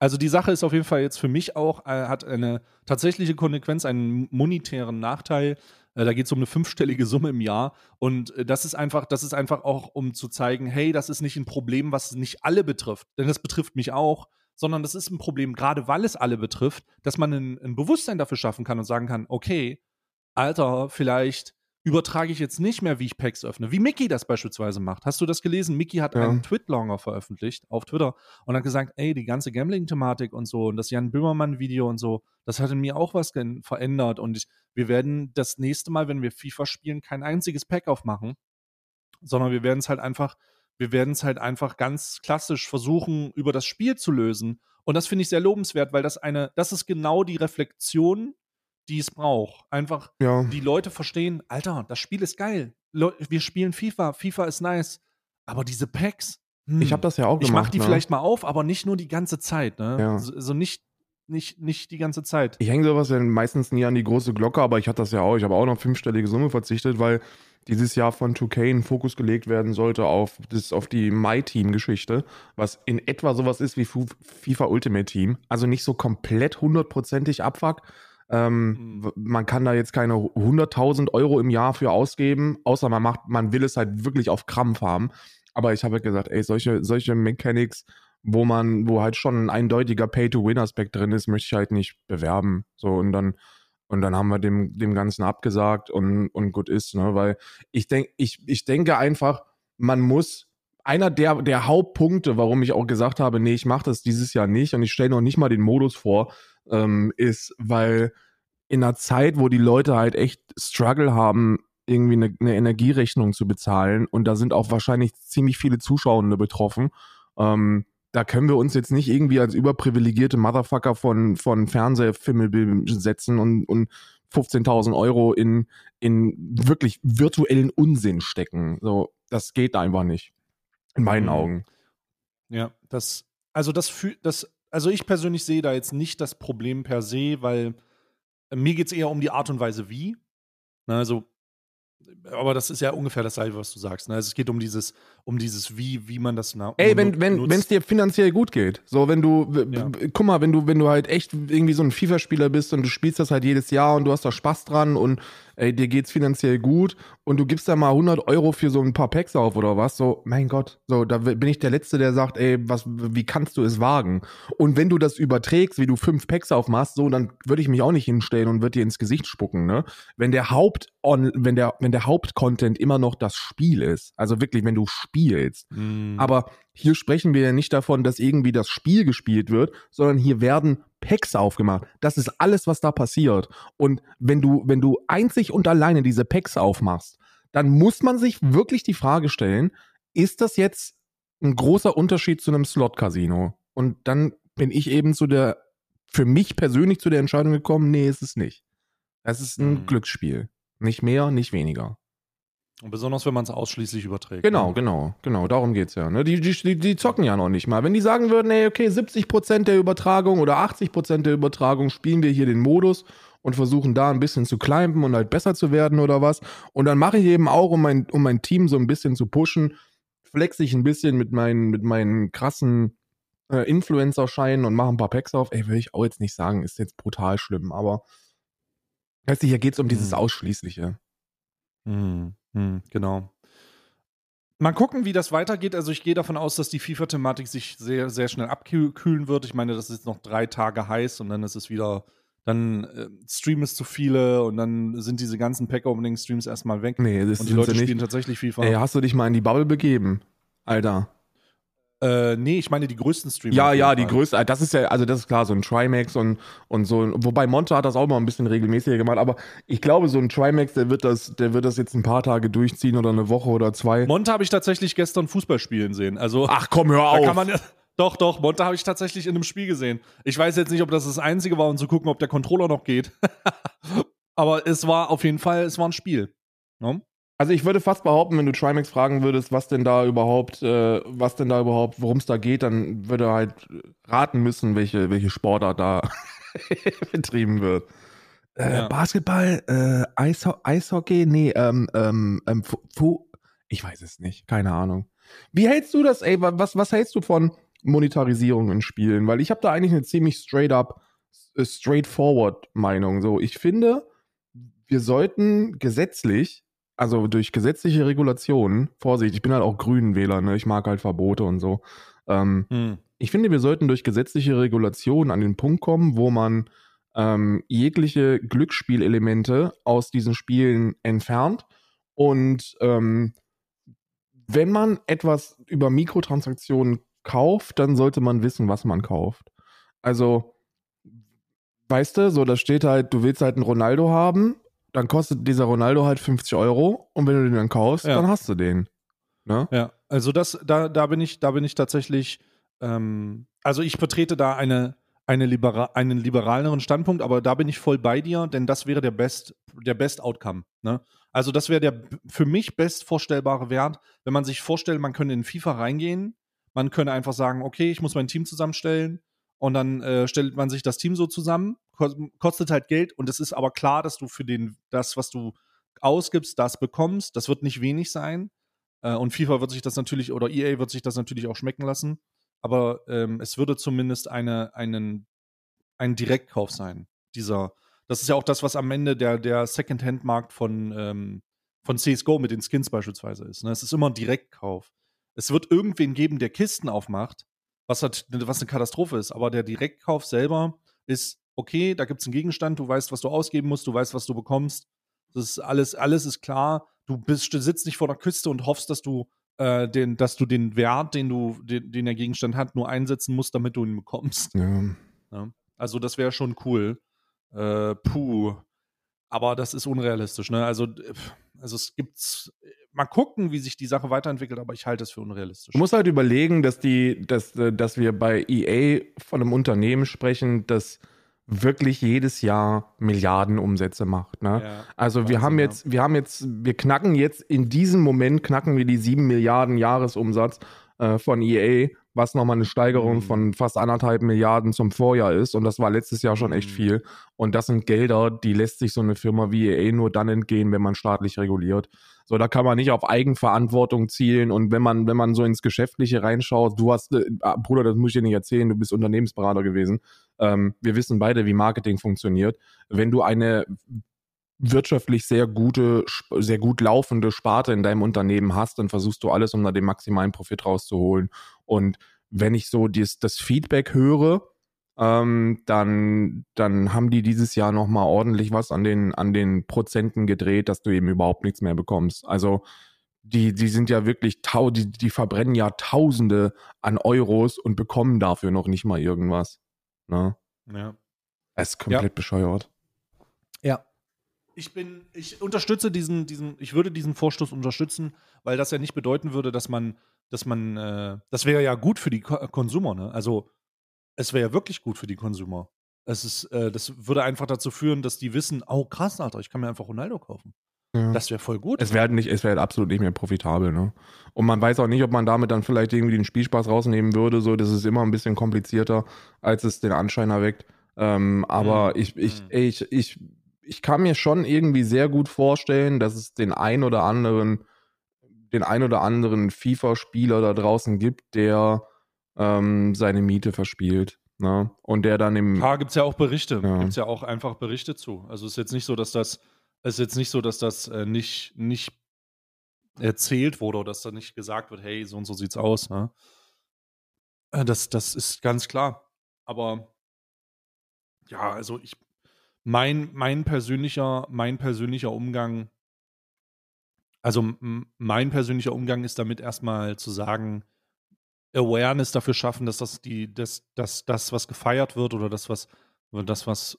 Also die Sache ist auf jeden Fall jetzt für mich auch, äh, hat eine tatsächliche Konsequenz, einen monetären Nachteil. Äh, da geht es um eine fünfstellige Summe im Jahr. Und äh, das ist einfach, das ist einfach auch, um zu zeigen, hey, das ist nicht ein Problem, was nicht alle betrifft. Denn das betrifft mich auch, sondern das ist ein Problem, gerade weil es alle betrifft, dass man ein, ein Bewusstsein dafür schaffen kann und sagen kann, okay, Alter, vielleicht übertrage ich jetzt nicht mehr, wie ich Packs öffne, wie Mickey das beispielsweise macht. Hast du das gelesen? Mickey hat Ja. einen Twitlonger veröffentlicht auf Twitter und hat gesagt, ey, die ganze Gambling-Thematik und so und das Jan Böhmermann-Video und so, das hat in mir auch was verändert und ich, wir werden das nächste Mal, wenn wir FIFA spielen, kein einziges Pack aufmachen, sondern wir werden es halt einfach, wir werden es halt einfach ganz klassisch versuchen, über das Spiel zu lösen. Und das finde ich sehr lobenswert, weil das eine, das ist genau die Reflexion, die es braucht. Einfach Ja. die Leute verstehen, Alter, das Spiel ist geil. Leu wir spielen FIFA, FIFA ist nice. Aber diese Packs, hm, Ich habe das ja auch ich gemacht. mach die ne? vielleicht mal auf, aber nicht nur die ganze Zeit, ne? Ja. So, so nicht, nicht, nicht die ganze Zeit. Ich hänge sowas ja meistens nie an die große Glocke, aber ich hatte das ja auch. Ich habe auch noch fünfstellige Summe verzichtet, weil dieses Jahr von 2K ein Fokus gelegt werden sollte auf, das, auf die My-Team-Geschichte, was in etwa sowas ist wie FIFA Ultimate Team. Also nicht so komplett hundertprozentig Abfuck. Ähm, Mhm. Man kann da jetzt keine 100.000 Euro im Jahr für ausgeben, außer man macht, man will es halt wirklich auf Krampf haben. Aber ich habe halt gesagt, ey, solche, solche Mechanics, wo man, wo halt schon ein eindeutiger Pay-to-Win-Aspekt drin ist, möchte ich halt nicht bewerben. So, und dann, und dann haben wir dem, dem Ganzen abgesagt und, und gut ist, ne? Weil ich denke, ich, ich denke einfach, man muss, einer der, der Hauptpunkte, warum ich auch gesagt habe, nee, ich mache das dieses Jahr nicht und ich stelle noch nicht mal den Modus vor, ähm, ist, weil in einer Zeit, wo die Leute halt echt Struggle haben, irgendwie eine, eine Energierechnung zu bezahlen und da sind auch wahrscheinlich ziemlich viele Zuschauende betroffen, ähm, da können wir uns jetzt nicht irgendwie als überprivilegierte Motherfucker von, von Fernsehfilmen setzen und, und 15.000 Euro in, in wirklich virtuellen Unsinn stecken. So, das geht einfach nicht. In meinen Mhm. Augen. Ja, das, also das fühlt, das, also ich persönlich sehe da jetzt nicht das Problem per se, weil äh, mir geht es eher um die Art und Weise, wie. Ne, also, aber das ist ja ungefähr dasselbe, was du sagst. Ne? Also es geht um dieses, um dieses Wie, wie man das na Ey, wenn wenn es dir finanziell gut geht, so wenn du Ja. guck mal, wenn du wenn du halt echt irgendwie so ein FIFA-Spieler bist und du spielst das halt jedes Jahr und du hast da Spaß dran und ey, dir geht's finanziell gut und du gibst da mal 100 Euro für so ein paar Packs auf oder was, so mein Gott, so da bin ich der Letzte, der sagt, ey, was wie kannst du es wagen? Und wenn du das überträgst, wie du fünf Packs aufmachst, so dann würde ich mich auch nicht hinstellen und würde dir ins Gesicht spucken, ne? Wenn der Haupt on, wenn der wenn der Hauptcontent immer noch das Spiel ist, also wirklich, wenn du spielst Mhm. aber hier sprechen wir ja nicht davon, dass irgendwie das Spiel gespielt wird, sondern hier werden Packs aufgemacht. Das ist alles, was da passiert. Und wenn du, wenn du einzig und alleine diese Packs aufmachst, dann muss man sich wirklich die Frage stellen, ist das jetzt ein großer Unterschied zu einem Slot-Casino? Und dann bin ich eben zu der, für mich persönlich zu der Entscheidung gekommen, nee, ist es nicht. Es ist ein Mhm. Glücksspiel. Nicht mehr, nicht weniger. Und besonders, wenn man es ausschließlich überträgt. Genau, ne? genau, genau, darum geht's ja. Ne? Die, die, die, zocken ja noch nicht mal. Wenn die sagen würden, ey, okay, 70% der Übertragung oder 80% der Übertragung spielen wir hier den Modus und versuchen da ein bisschen zu climben und halt besser zu werden oder was. Und dann mache ich eben auch, um mein, um mein Team so ein bisschen zu pushen, flex ich ein bisschen mit meinen, mit meinen krassen äh, Influencer scheinen und machen ein paar Packs auf. Ey, will ich auch jetzt nicht sagen, ist jetzt brutal schlimm, aber weißt du, hier geht es um dieses Mhm. Ausschließliche. Hm, hm, genau. Mal gucken, wie das weitergeht. Also ich gehe davon aus, dass die FIFA-Thematik sich sehr, sehr schnell abkühlen wird. Ich meine, das ist jetzt noch drei Tage heiß und dann ist es wieder, dann äh, Stream ist zu viele und dann sind diese ganzen Pack-Opening-Streams erstmal weg. Nee, das und die sind Leute sie spielen tatsächlich FIFA. Ey, hast du dich mal in die Bubble begeben? Alter. Äh, nee, ich meine die größten Streamer. Ja, ja, die Fall. größte, das ist ja, also das ist klar, so ein Trimax und, und so, wobei Monte hat das auch mal ein bisschen regelmäßiger gemacht, aber ich glaube, so ein Trimax, der wird das, der wird das jetzt ein paar Tage durchziehen oder eine Woche oder zwei. Monte habe ich tatsächlich gestern Fußball spielen sehen. Also Ach komm, hör da auf. kann man. Doch, doch, Monte habe ich tatsächlich in einem Spiel gesehen. Ich weiß jetzt nicht, ob das das einzige war, um zu gucken, ob der Controller noch geht. Aber es war auf jeden Fall, es war ein Spiel. Ne? Also ich würde fast behaupten, wenn du Trimax fragen würdest, was denn da überhaupt, äh, was denn da überhaupt, worum es da geht, dann würde er halt raten müssen, welche, welche Sportart da betrieben wird. Äh, Ja. Basketball, äh, Eisho Eishockey, nee, ähm, ähm, ähm, Fu Fu ich weiß es nicht, keine Ahnung. Wie hältst du das, ey, wa- was, was hältst du von Monetarisierung in Spielen? Weil ich habe da eigentlich eine ziemlich straight up, äh, straightforward Meinung. So, ich finde, wir sollten gesetzlich, also durch gesetzliche Regulationen, Vorsicht, ich bin halt auch Grünenwähler, ne? Ich mag halt Verbote und so. Ähm, Hm. ich finde, wir sollten durch gesetzliche Regulationen an den Punkt kommen, wo man ähm, jegliche Glücksspielelemente aus diesen Spielen entfernt. Und ähm, wenn man etwas über Mikrotransaktionen kauft, dann sollte man wissen, was man kauft. Also, weißt du, so da steht halt, du willst halt einen Ronaldo haben, dann kostet dieser Ronaldo halt 50 Euro und wenn du den dann kaufst, Ja. dann hast du den. Ne? Ja, also das, da, da bin ich, da bin ich tatsächlich, ähm, also ich vertrete da eine, eine libera einen liberaleren Standpunkt, aber da bin ich voll bei dir, denn das wäre der Best, der Best Outcome. Ne? Also das wäre der für mich best vorstellbare Wert, wenn man sich vorstellt, man könnte in FIFA reingehen, man könnte einfach sagen, okay, ich muss mein Team zusammenstellen und dann äh, stellt man sich das Team so zusammen, kostet halt Geld und es ist aber klar, dass du für den, das, was du ausgibst, das bekommst. Das wird nicht wenig sein. Äh, und FIFA wird sich das natürlich, oder EA wird sich das natürlich auch schmecken lassen. Aber ähm, es würde zumindest eine, einen, ein Direktkauf sein. Dieser, das ist ja auch das, was am Ende der, der Second-Hand-Markt von, ähm, von CSGO mit den Skins beispielsweise ist. Ne? Es ist immer ein Direktkauf. Es wird irgendwen geben, der Kisten aufmacht, was, halt, was eine Katastrophe ist. Aber der Direktkauf selber ist, okay, da gibt es einen Gegenstand, du weißt, was du ausgeben musst, du weißt, was du bekommst. Das ist alles, alles ist klar. Du bist, sitzt nicht vor der Küste und hoffst, dass du äh, den, dass du den Wert, den du, den, den der Gegenstand hat, nur einsetzen musst, damit du ihn bekommst. Ja. Ja. Also das wäre schon cool. Äh, puh. Aber das ist unrealistisch, ne? Also, also es gibt's. Mal gucken, wie sich die Sache weiterentwickelt, aber ich halte es für unrealistisch. Du musst halt überlegen, dass die, dass, äh, dass wir bei EA von einem Unternehmen sprechen, das wirklich jedes Jahr Milliarden Umsätze macht. Ne? Ja, Also wir Wahnsinn, haben jetzt, wir haben jetzt, wir knacken jetzt in diesem Moment knacken wir die 7 Milliarden Jahresumsatz äh, von EA, was nochmal eine Steigerung Mhm. von fast anderthalb Milliarden zum Vorjahr ist. Und das war letztes Jahr schon echt Mhm. viel. Und das sind Gelder, die lässt sich so eine Firma wie EA nur dann entgehen, wenn man staatlich reguliert. So, da kann man nicht auf Eigenverantwortung zielen. Und wenn man, wenn man so ins Geschäftliche reinschaut, du hast, äh, ah, Bruder, das muss ich dir nicht erzählen, du bist Unternehmensberater gewesen. Ähm, wir wissen beide, wie Marketing funktioniert. Wenn du eine wirtschaftlich sehr gute, sehr gut laufende Sparte in deinem Unternehmen hast, dann versuchst du alles, um da den maximalen Profit rauszuholen. Und wenn ich so dies, das Feedback höre, ähm, dann, dann haben die dieses Jahr nochmal ordentlich was an den, an den Prozenten gedreht, dass du eben überhaupt nichts mehr bekommst. Also die, die sind ja wirklich, tau, die, die verbrennen ja Tausende an Euros und bekommen dafür noch nicht mal irgendwas. Ne? Ja. Das ist komplett bescheuert. Ja. Ich bin, ich unterstütze diesen, diesen, ich würde diesen Vorstoß unterstützen, weil das ja nicht bedeuten würde, dass man, dass man, äh, das wäre ja gut für die Ko Konsumer, ne? Also es wäre ja wirklich gut für die Konsumer. Es ist, äh, das würde einfach dazu führen, dass die wissen, oh krass, Alter, ich kann mir einfach Ronaldo kaufen. Ja. Das wäre voll gut. Es wäre halt nicht, es wäre halt absolut nicht mehr profitabel, ne? Und man weiß auch nicht, ob man damit dann vielleicht irgendwie den Spielspaß rausnehmen würde. So, das ist immer ein bisschen komplizierter, als es den Anschein erweckt. Ähm, aber Mhm. ich, ich, Mhm. ich, ich, ich kann mir schon irgendwie sehr gut vorstellen, dass es den ein oder anderen, den ein oder anderen FIFA-Spieler da draußen gibt, der ähm, seine Miete verspielt. Ne? Und der dann im. Ja, gibt es ja auch Berichte. Ja. Gibt es ja auch einfach Berichte zu. Also es ist jetzt nicht so, dass das, es ist jetzt nicht so, dass das äh, nicht, nicht erzählt wurde oder dass da nicht gesagt wird, hey, so und so sieht's aus. Ne? Äh, Das, das ist ganz klar. Aber ja, also ich, mein, mein persönlicher, mein persönlicher Umgang, also mein persönlicher Umgang ist damit erstmal zu sagen, Awareness dafür schaffen, dass das die, dass, dass das, was gefeiert wird oder das, was, das, was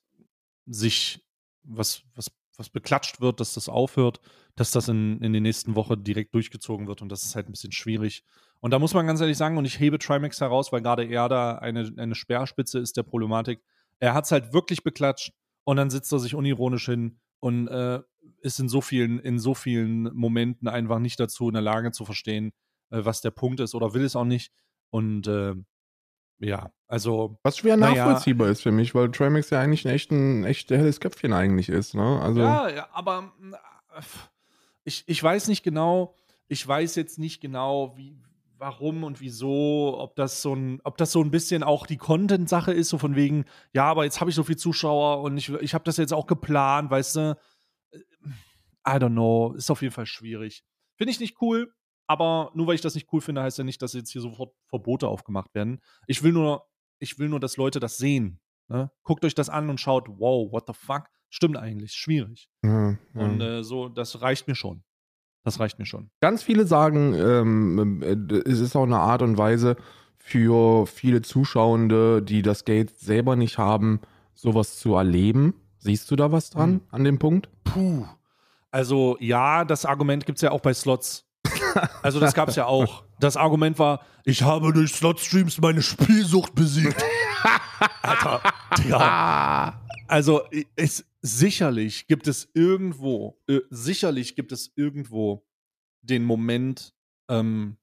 sich, was, was, was beklatscht wird, dass das aufhört, dass das in, in den nächsten Wochen direkt durchgezogen wird und das ist halt ein bisschen schwierig. Und da muss man ganz ehrlich sagen, und ich hebe Trimax heraus, weil gerade er da eine, eine Speerspitze ist der Problematik. Er hat es halt wirklich beklatscht und dann sitzt er sich unironisch hin und äh, ist in so vielen, in so vielen Momenten einfach nicht dazu in der Lage zu verstehen, äh, was der Punkt ist oder will es auch nicht. Und äh, ja, also Was schwer nachvollziehbar ist für mich, weil Trimax ja eigentlich ein echt, ein echt helles Köpfchen eigentlich ist. Ne? Also, Ja, ja, aber äh, ich, ich weiß nicht genau, ich weiß jetzt nicht genau, wie, warum und wieso, ob das so ein, ob das so ein bisschen auch die Content-Sache ist, so von wegen, ja, aber jetzt habe ich so viel Zuschauer und ich, ich habe das jetzt auch geplant, weißt du. I don't know, ist auf jeden Fall schwierig. Finde ich nicht cool, aber nur weil ich das nicht cool finde, heißt ja nicht, dass jetzt hier sofort Verbote aufgemacht werden. Ich will nur, ich will nur, dass Leute das sehen. Ne? Guckt euch das an und schaut, wow, what the fuck? Stimmt eigentlich, schwierig. ja, ja. Und äh, so, das reicht mir schon. Das reicht mir schon. Ganz viele sagen, ähm, äh, es ist auch eine Art und Weise für viele Zuschauende, die das Geld selber nicht haben, sowas zu erleben. Siehst du da was dran Hm. an dem Punkt? Puh. Also, ja, das Argument gibt es ja auch bei Slots. Also, das gab es ja auch. Das Argument war, ich habe durch Slot-Streams meine Spielsucht besiegt. Alter. Ah! Also, es, sicherlich gibt es irgendwo, äh, sicherlich gibt es irgendwo den Moment, ähm,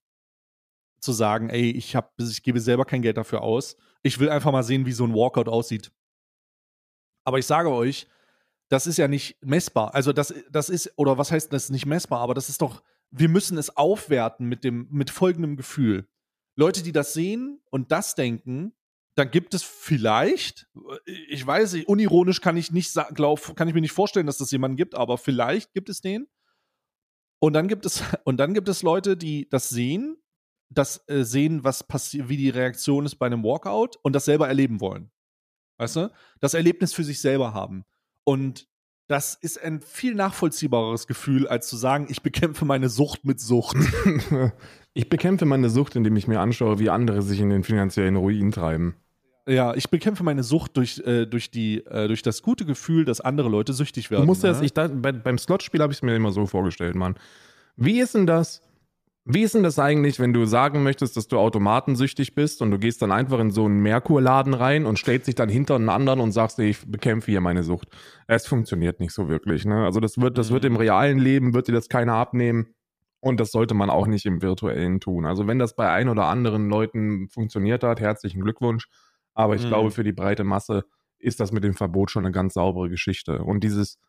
zu sagen, ey, ich, hab, ich gebe selber kein Geld dafür aus. Ich will einfach mal sehen, wie so ein Walkout aussieht. Aber ich sage euch, das ist ja nicht messbar. Also das, das ist, oder was heißt das nicht messbar, aber das ist doch, wir müssen es aufwerten mit dem, mit folgendem Gefühl. Leute, die das sehen und das denken, dann gibt es vielleicht, ich weiß nicht, unironisch kann ich nicht glaub, kann ich mir nicht vorstellen, dass das jemanden gibt, aber vielleicht gibt es den. Und dann gibt es, und dann gibt es Leute, die das sehen, das äh, sehen, was passiert, wie die Reaktion ist bei einem Walkout und das selber erleben wollen. Weißt du? Das Erlebnis für sich selber haben. Und das ist ein viel nachvollziehbareres Gefühl, als zu sagen, ich bekämpfe meine Sucht mit Sucht. Ich bekämpfe meine Sucht, indem ich mir anschaue, wie andere sich in den finanziellen Ruin treiben. ja, ich bekämpfe meine Sucht durch, äh, durch, die, äh, durch das gute Gefühl, dass andere Leute süchtig werden. Du musst ne? das, ich, da, bei, beim Slotspiel habe ich es mir immer so vorgestellt, Mann. Wie ist denn das? Wie ist denn das eigentlich, wenn du sagen möchtest, dass du automatensüchtig bist und du gehst dann einfach in so einen Merkurladen rein und stellst dich dann hinter einen anderen und sagst, ich bekämpfe hier meine Sucht? Es funktioniert nicht so wirklich. Ne? Also das wird, das wird im realen Leben, wird dir das keiner abnehmen. Und das sollte man auch nicht im virtuellen tun. Also wenn das bei ein oder anderen Leuten funktioniert hat, herzlichen Glückwunsch. Aber ich Mhm. glaube, für die breite Masse ist das mit dem Verbot schon eine ganz saubere Geschichte. Und dieses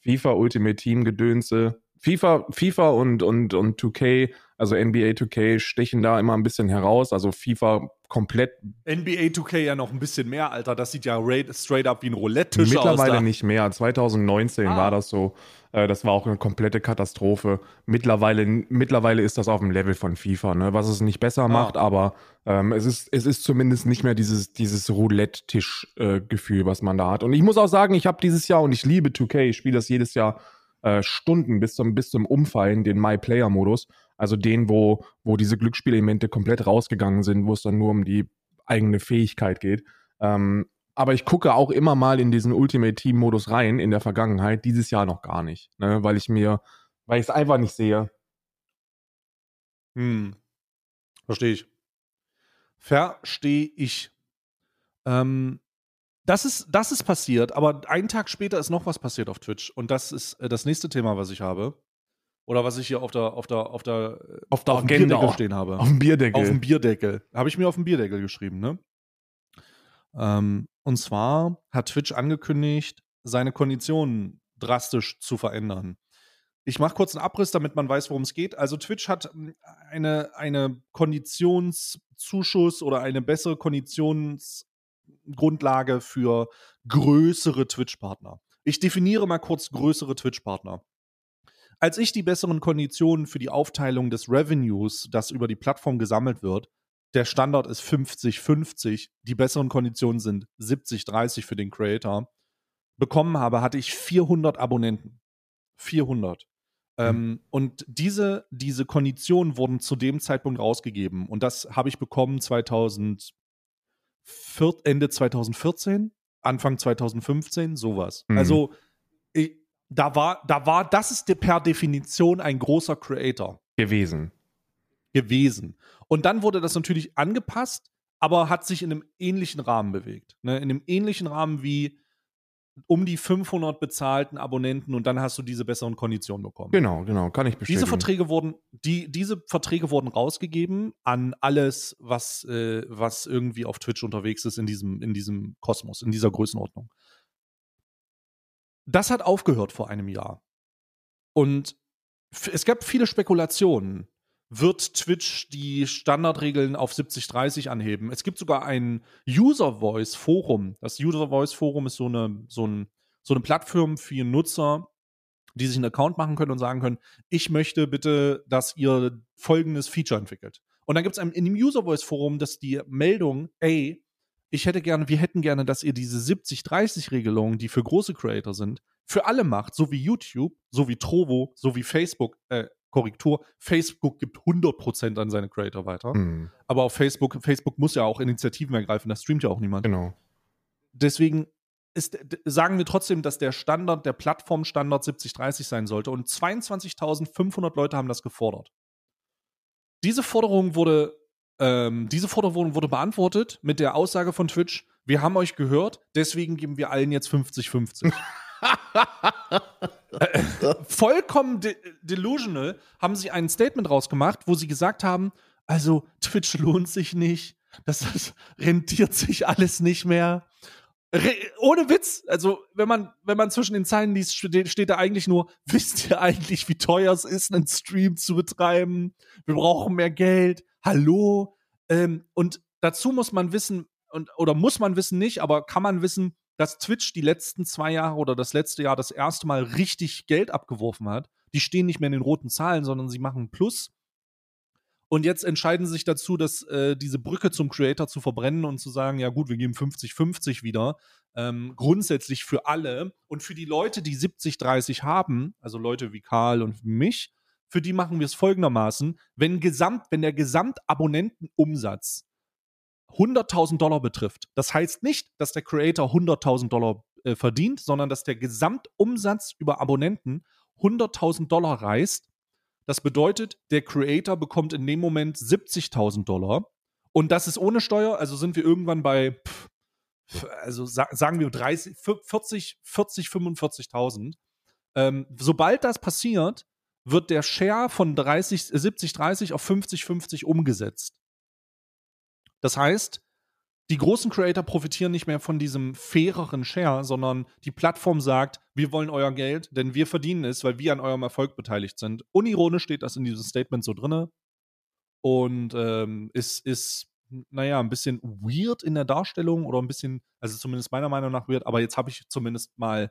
FIFA Ultimate Team Gedönse, FIFA, FIFA und, und, und 2K, also NBA 2K stechen da immer ein bisschen heraus. Also FIFA komplett NBA 2K ja noch ein bisschen mehr, Alter. Das sieht ja ra- straight up wie ein Roulette-Tisch aus. Mittlerweile nicht mehr. 2019 Ah. war das so. Äh, Das war auch eine komplette Katastrophe. Mittlerweile, mittlerweile ist das auf dem Level von FIFA, ne? was es nicht besser macht, aber ähm, es, ist, es ist zumindest nicht mehr dieses, dieses Roulette-Tisch-Gefühl, was man da hat. Und ich muss auch sagen, ich habe dieses Jahr, und ich liebe 2K, ich spiele das jedes Jahr äh, Stunden bis zum, bis zum Umfallen, den My-Player-Modus. Also den, wo, wo diese Glücksspielelemente komplett rausgegangen sind, wo es dann nur um die eigene Fähigkeit geht. Ähm, aber ich gucke auch immer mal in diesen Ultimate Team Modus rein in der Vergangenheit, dieses Jahr noch gar nicht, ne? weil ich mir, weil ich es einfach nicht sehe. Hm. Verstehe ich. Verstehe ich. Ähm, das ist, das ist passiert, aber einen Tag später ist noch was passiert auf Twitch. Und das ist äh, das nächste Thema, was ich habe. Oder was ich hier auf der, auf der, auf der, Auf der auf. Bierdeckel stehen habe. Auf dem Bierdeckel. Auf dem Bierdeckel. Habe ich mir auf dem Bierdeckel geschrieben, ne? Ähm, und zwar hat Twitch angekündigt, seine Konditionen drastisch zu verändern. Ich mache kurz einen Abriss, damit man weiß, worum es geht. Also Twitch hat hm, eine, eine Konditionszuschuss oder eine bessere Konditionsgrundlage für größere Twitch-Partner. Ich definiere mal kurz größere Twitch-Partner. Als ich die besseren Konditionen für die Aufteilung des Revenues, das über die Plattform gesammelt wird, der Standard ist 50-50, die besseren Konditionen sind 70-30 für den Creator, bekommen habe, hatte ich 400 Abonnenten. 400. Mhm. Ähm, und diese, diese Konditionen wurden zu dem Zeitpunkt rausgegeben. Und das habe ich bekommen 2000, Ende 2014, Anfang 2015, sowas. Mhm. Also ich, da war, da war, das ist per Definition ein großer Creator. Gewesen. Gewesen. Und dann wurde das natürlich angepasst, aber hat sich in einem ähnlichen Rahmen bewegt. Ne? In einem ähnlichen Rahmen wie um die 500 bezahlten Abonnenten und dann hast du diese besseren Konditionen bekommen. Genau, genau, kann ich bestätigen. Diese Verträge wurden, die, diese Verträge wurden rausgegeben an alles, was, äh, was irgendwie auf Twitch unterwegs ist in diesem, in diesem Kosmos, in dieser Größenordnung. Das hat aufgehört vor einem Jahr. Und es gab viele Spekulationen wird Twitch die Standardregeln auf 70-30 anheben. Es gibt sogar ein User Voice Forum. Das User Voice Forum ist so eine, so, ein, so eine Plattform für Nutzer, die sich einen Account machen können und sagen können, ich möchte bitte, dass ihr folgendes Feature entwickelt. Und dann gibt es in dem User Voice Forum dass die Meldung, ey, ich hätte gerne, wir hätten gerne, dass ihr diese 70-30-Regelungen, die für große Creator sind, für alle macht, so wie YouTube, so wie Trovo, so wie Facebook, äh, Korrektur, Facebook gibt 100% an seine Creator weiter. Mhm. Aber auf Facebook, Facebook muss ja auch Initiativen ergreifen, das streamt ja auch niemand. Genau. Deswegen ist, sagen wir trotzdem, dass der Standard, der Plattformstandard 70-30 sein sollte. Und 22.500 Leute haben das gefordert. Diese Forderung wurde, ähm, diese Forderung wurde beantwortet mit der Aussage von Twitch, wir haben euch gehört, deswegen geben wir allen jetzt 50-50. vollkommen de delusional haben sie ein Statement rausgemacht, wo sie gesagt haben, also Twitch lohnt sich nicht, das, das rentiert sich alles nicht mehr. Re ohne Witz, also wenn man, wenn man zwischen den Zeilen liest, steht, da eigentlich nur, wisst ihr eigentlich, wie teuer es ist, einen Stream zu betreiben? Wir brauchen mehr Geld. Hallo? Ähm, und dazu muss man wissen, und, oder muss man wissen nicht, aber kann man wissen, dass Twitch die letzten zwei Jahre oder das letzte Jahr das erste Mal richtig Geld abgeworfen hat. Die stehen nicht mehr in den roten Zahlen, sondern sie machen Plus. Und jetzt entscheiden sie sich dazu, dass äh, diese Brücke zum Creator zu verbrennen und zu sagen, ja gut, wir geben 50-50 wieder. Ähm, grundsätzlich für alle. Und für die Leute, die 70-30 haben, also Leute wie Karl und mich, für die machen wir es folgendermaßen, wenn, Gesamt, wenn der Gesamtabonnentenumsatz 100.000 Dollar betrifft. Das heißt nicht, dass der Creator 100.000 Dollar äh, verdient, sondern dass der Gesamtumsatz über Abonnenten 100.000 Dollar reißt. Das bedeutet, der Creator bekommt in dem Moment 70.000 Dollar. Und das ist ohne Steuer, also sind wir irgendwann bei, pff, also sa sagen wir 30, 40, 40, 45.000. Ähm, sobald das passiert, wird der Share von 30, 70, 30 auf 50, 50 umgesetzt. Das heißt, die großen Creator profitieren nicht mehr von diesem faireren Share, sondern die Plattform sagt, wir wollen euer Geld, denn wir verdienen es, weil wir an eurem Erfolg beteiligt sind. Unironisch steht das in diesem Statement so drinne und ähm, ist, ist, naja, ein bisschen weird in der Darstellung oder ein bisschen, also zumindest meiner Meinung nach weird, aber jetzt habe ich zumindest mal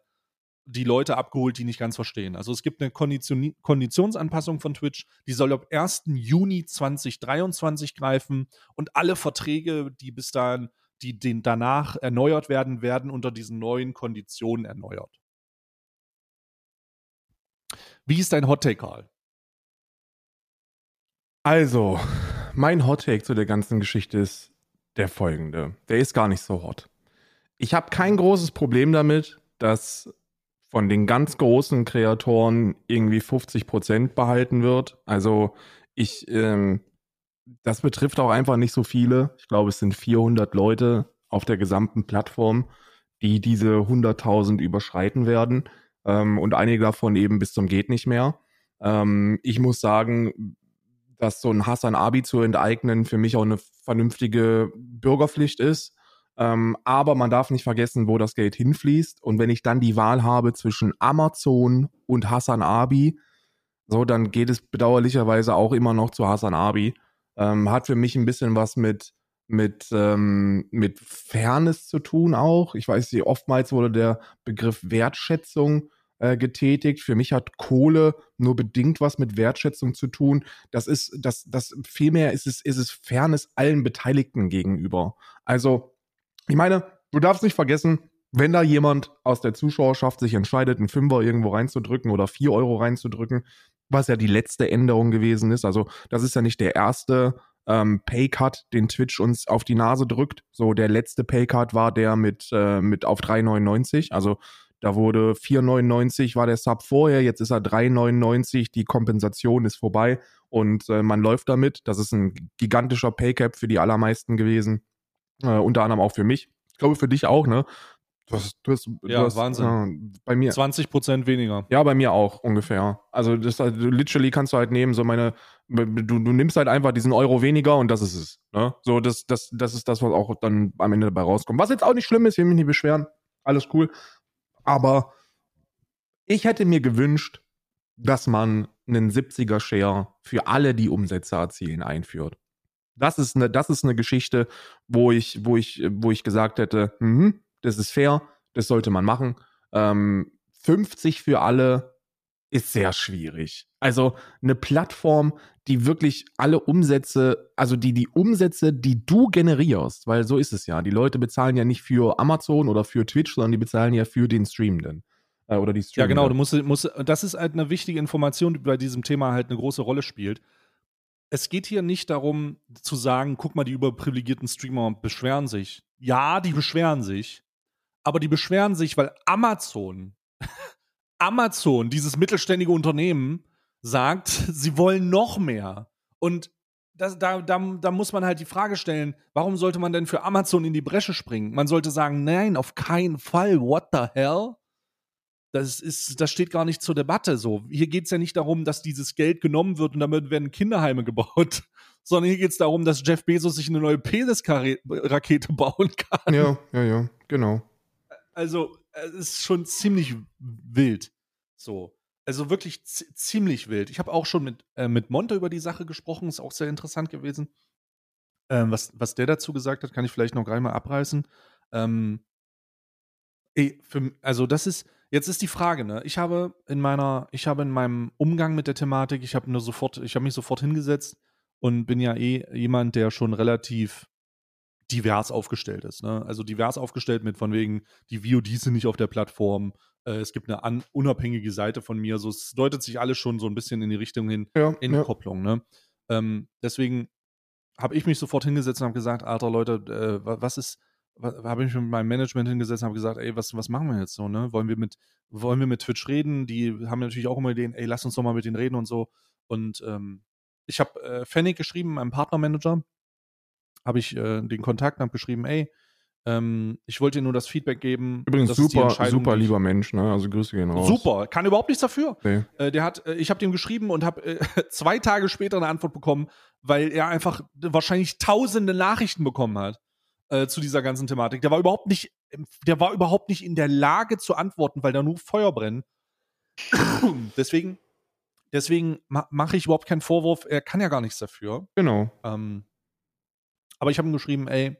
die Leute abgeholt, die nicht ganz verstehen. Also es gibt eine Kondition Konditionsanpassung von Twitch, die soll ab 1. Juni 2023 greifen und alle Verträge, die bis dahin, die den danach erneuert werden, werden unter diesen neuen Konditionen erneuert. Wie ist dein Hottake, Karl? Also, mein Hottake zu der ganzen Geschichte ist der folgende. Der ist gar nicht so hot. Ich habe kein großes Problem damit, dass von den ganz großen Kreatoren irgendwie 50 Prozent behalten wird. Also ich, ähm, das betrifft auch einfach nicht so viele. Ich glaube, es sind 400 Leute auf der gesamten Plattform, die diese 100.000 überschreiten werden. Ähm, und einige davon eben bis zum geht nicht mehr. Ähm, ich muss sagen, dass so ein Hassan Abi zu enteignen für mich auch eine vernünftige Bürgerpflicht ist. Ähm, aber man darf nicht vergessen, wo das Geld hinfließt. Und wenn ich dann die Wahl habe zwischen Amazon und Hassan Abi, so, dann geht es bedauerlicherweise auch immer noch zu Hasan Abi. Ähm, hat für mich ein bisschen was mit, mit, ähm, mit Fairness zu tun auch. Ich weiß oftmals wurde der Begriff Wertschätzung äh, getätigt. Für mich hat Kohle nur bedingt was mit Wertschätzung zu tun. Das ist, das, das vielmehr ist es, ist es Fairness allen Beteiligten gegenüber. Also, ich meine, du darfst nicht vergessen, wenn da jemand aus der Zuschauerschaft sich entscheidet, einen Fünfer irgendwo reinzudrücken oder vier Euro reinzudrücken, was ja die letzte Änderung gewesen ist. Also, das ist ja nicht der erste ähm, Paycut, den Twitch uns auf die Nase drückt. So, der letzte Paycut war der mit, äh, mit auf 3,99. Also, da wurde 4,99 war der Sub vorher, jetzt ist er 3,99. Die Kompensation ist vorbei und äh, man läuft damit. Das ist ein gigantischer Paycap für die allermeisten gewesen. Äh, unter anderem auch für mich. Ich glaube, für dich auch, ne? Du hast, du hast, ja, du hast, Wahnsinn. Äh, bei mir. 20 Prozent weniger. Ja, bei mir auch ungefähr. Also, das, also, literally kannst du halt nehmen, so meine, du, du nimmst halt einfach diesen Euro weniger und das ist es. Ne? So, das, das, das ist das, was auch dann am Ende dabei rauskommt. Was jetzt auch nicht schlimm ist, ich will mich nicht beschweren. Alles cool. Aber ich hätte mir gewünscht, dass man einen 70er Share für alle, die Umsätze erzielen, einführt. Das ist eine, das ist eine Geschichte, wo ich, wo ich, wo ich gesagt hätte, mh, das ist fair, das sollte man machen. Ähm, 50 für alle ist sehr schwierig. Also eine Plattform, die wirklich alle Umsätze, also die die Umsätze, die du generierst, weil so ist es ja. Die Leute bezahlen ja nicht für Amazon oder für Twitch, sondern die bezahlen ja für den Streamenden. Äh, oder die Streamenden. Ja, genau. Du musst, musst, das ist halt eine wichtige Information, die bei diesem Thema halt eine große Rolle spielt. Es geht hier nicht darum zu sagen, guck mal, die überprivilegierten Streamer beschweren sich. Ja, die beschweren sich. Aber die beschweren sich, weil Amazon Amazon, dieses mittelständige Unternehmen, sagt, sie wollen noch mehr. Und das, da, da, da muss man halt die Frage stellen, warum sollte man denn für Amazon in die Bresche springen? Man sollte sagen, nein, auf keinen Fall. What the hell? Das, ist, das steht gar nicht zur Debatte so. Hier geht es ja nicht darum, dass dieses Geld genommen wird und damit werden Kinderheime gebaut, sondern hier geht es darum, dass Jeff Bezos sich eine neue Penis-Rakete bauen kann. Ja, ja, ja, genau. Also, es ist schon ziemlich wild. So. Also wirklich ziemlich wild. Ich habe auch schon mit, äh, mit Monte über die Sache gesprochen, ist auch sehr interessant gewesen. Ähm, was, was der dazu gesagt hat, kann ich vielleicht noch gleich mal abreißen. Ähm, ey, für, also das ist, jetzt ist die Frage, ne? Ich habe in meiner, ich habe in meinem Umgang mit der Thematik, ich habe nur sofort, ich habe mich sofort hingesetzt und bin ja eh jemand, der schon relativ divers aufgestellt ist. Ne? Also divers aufgestellt mit von wegen, die VODs sind nicht auf der Plattform, äh, es gibt eine an, unabhängige Seite von mir. So, es deutet sich alles schon so ein bisschen in die Richtung hin, ja, in ja. Kopplung. Ne? Ähm, deswegen habe ich mich sofort hingesetzt und habe gesagt, alter Leute, äh, was ist, habe ich mich mit meinem Management hingesetzt und habe gesagt, ey, was, was machen wir jetzt so, ne? Wollen wir mit, wollen wir mit Twitch reden? Die haben natürlich auch immer Ideen, ey, lass uns doch mal mit denen reden und so. Und ähm, ich habe äh, Fennec geschrieben, meinem Partnermanager, habe ich äh, den Kontakt und habe geschrieben, ey, ähm, ich wollte dir nur das Feedback geben. Übrigens super, super lieber Mensch, ne? Also Grüße gehen raus. Super, kann überhaupt nichts dafür. Nee. Äh, der hat, äh, ich habe dem geschrieben und habe äh, zwei Tage später eine Antwort bekommen, weil er einfach wahrscheinlich tausende Nachrichten bekommen hat äh, zu dieser ganzen Thematik. Der war überhaupt nicht, der war überhaupt nicht in der Lage zu antworten, weil da nur Feuer brennt. deswegen, deswegen ma mache ich überhaupt keinen Vorwurf. Er kann ja gar nichts dafür. Genau. Ähm, aber ich habe ihm geschrieben, ey,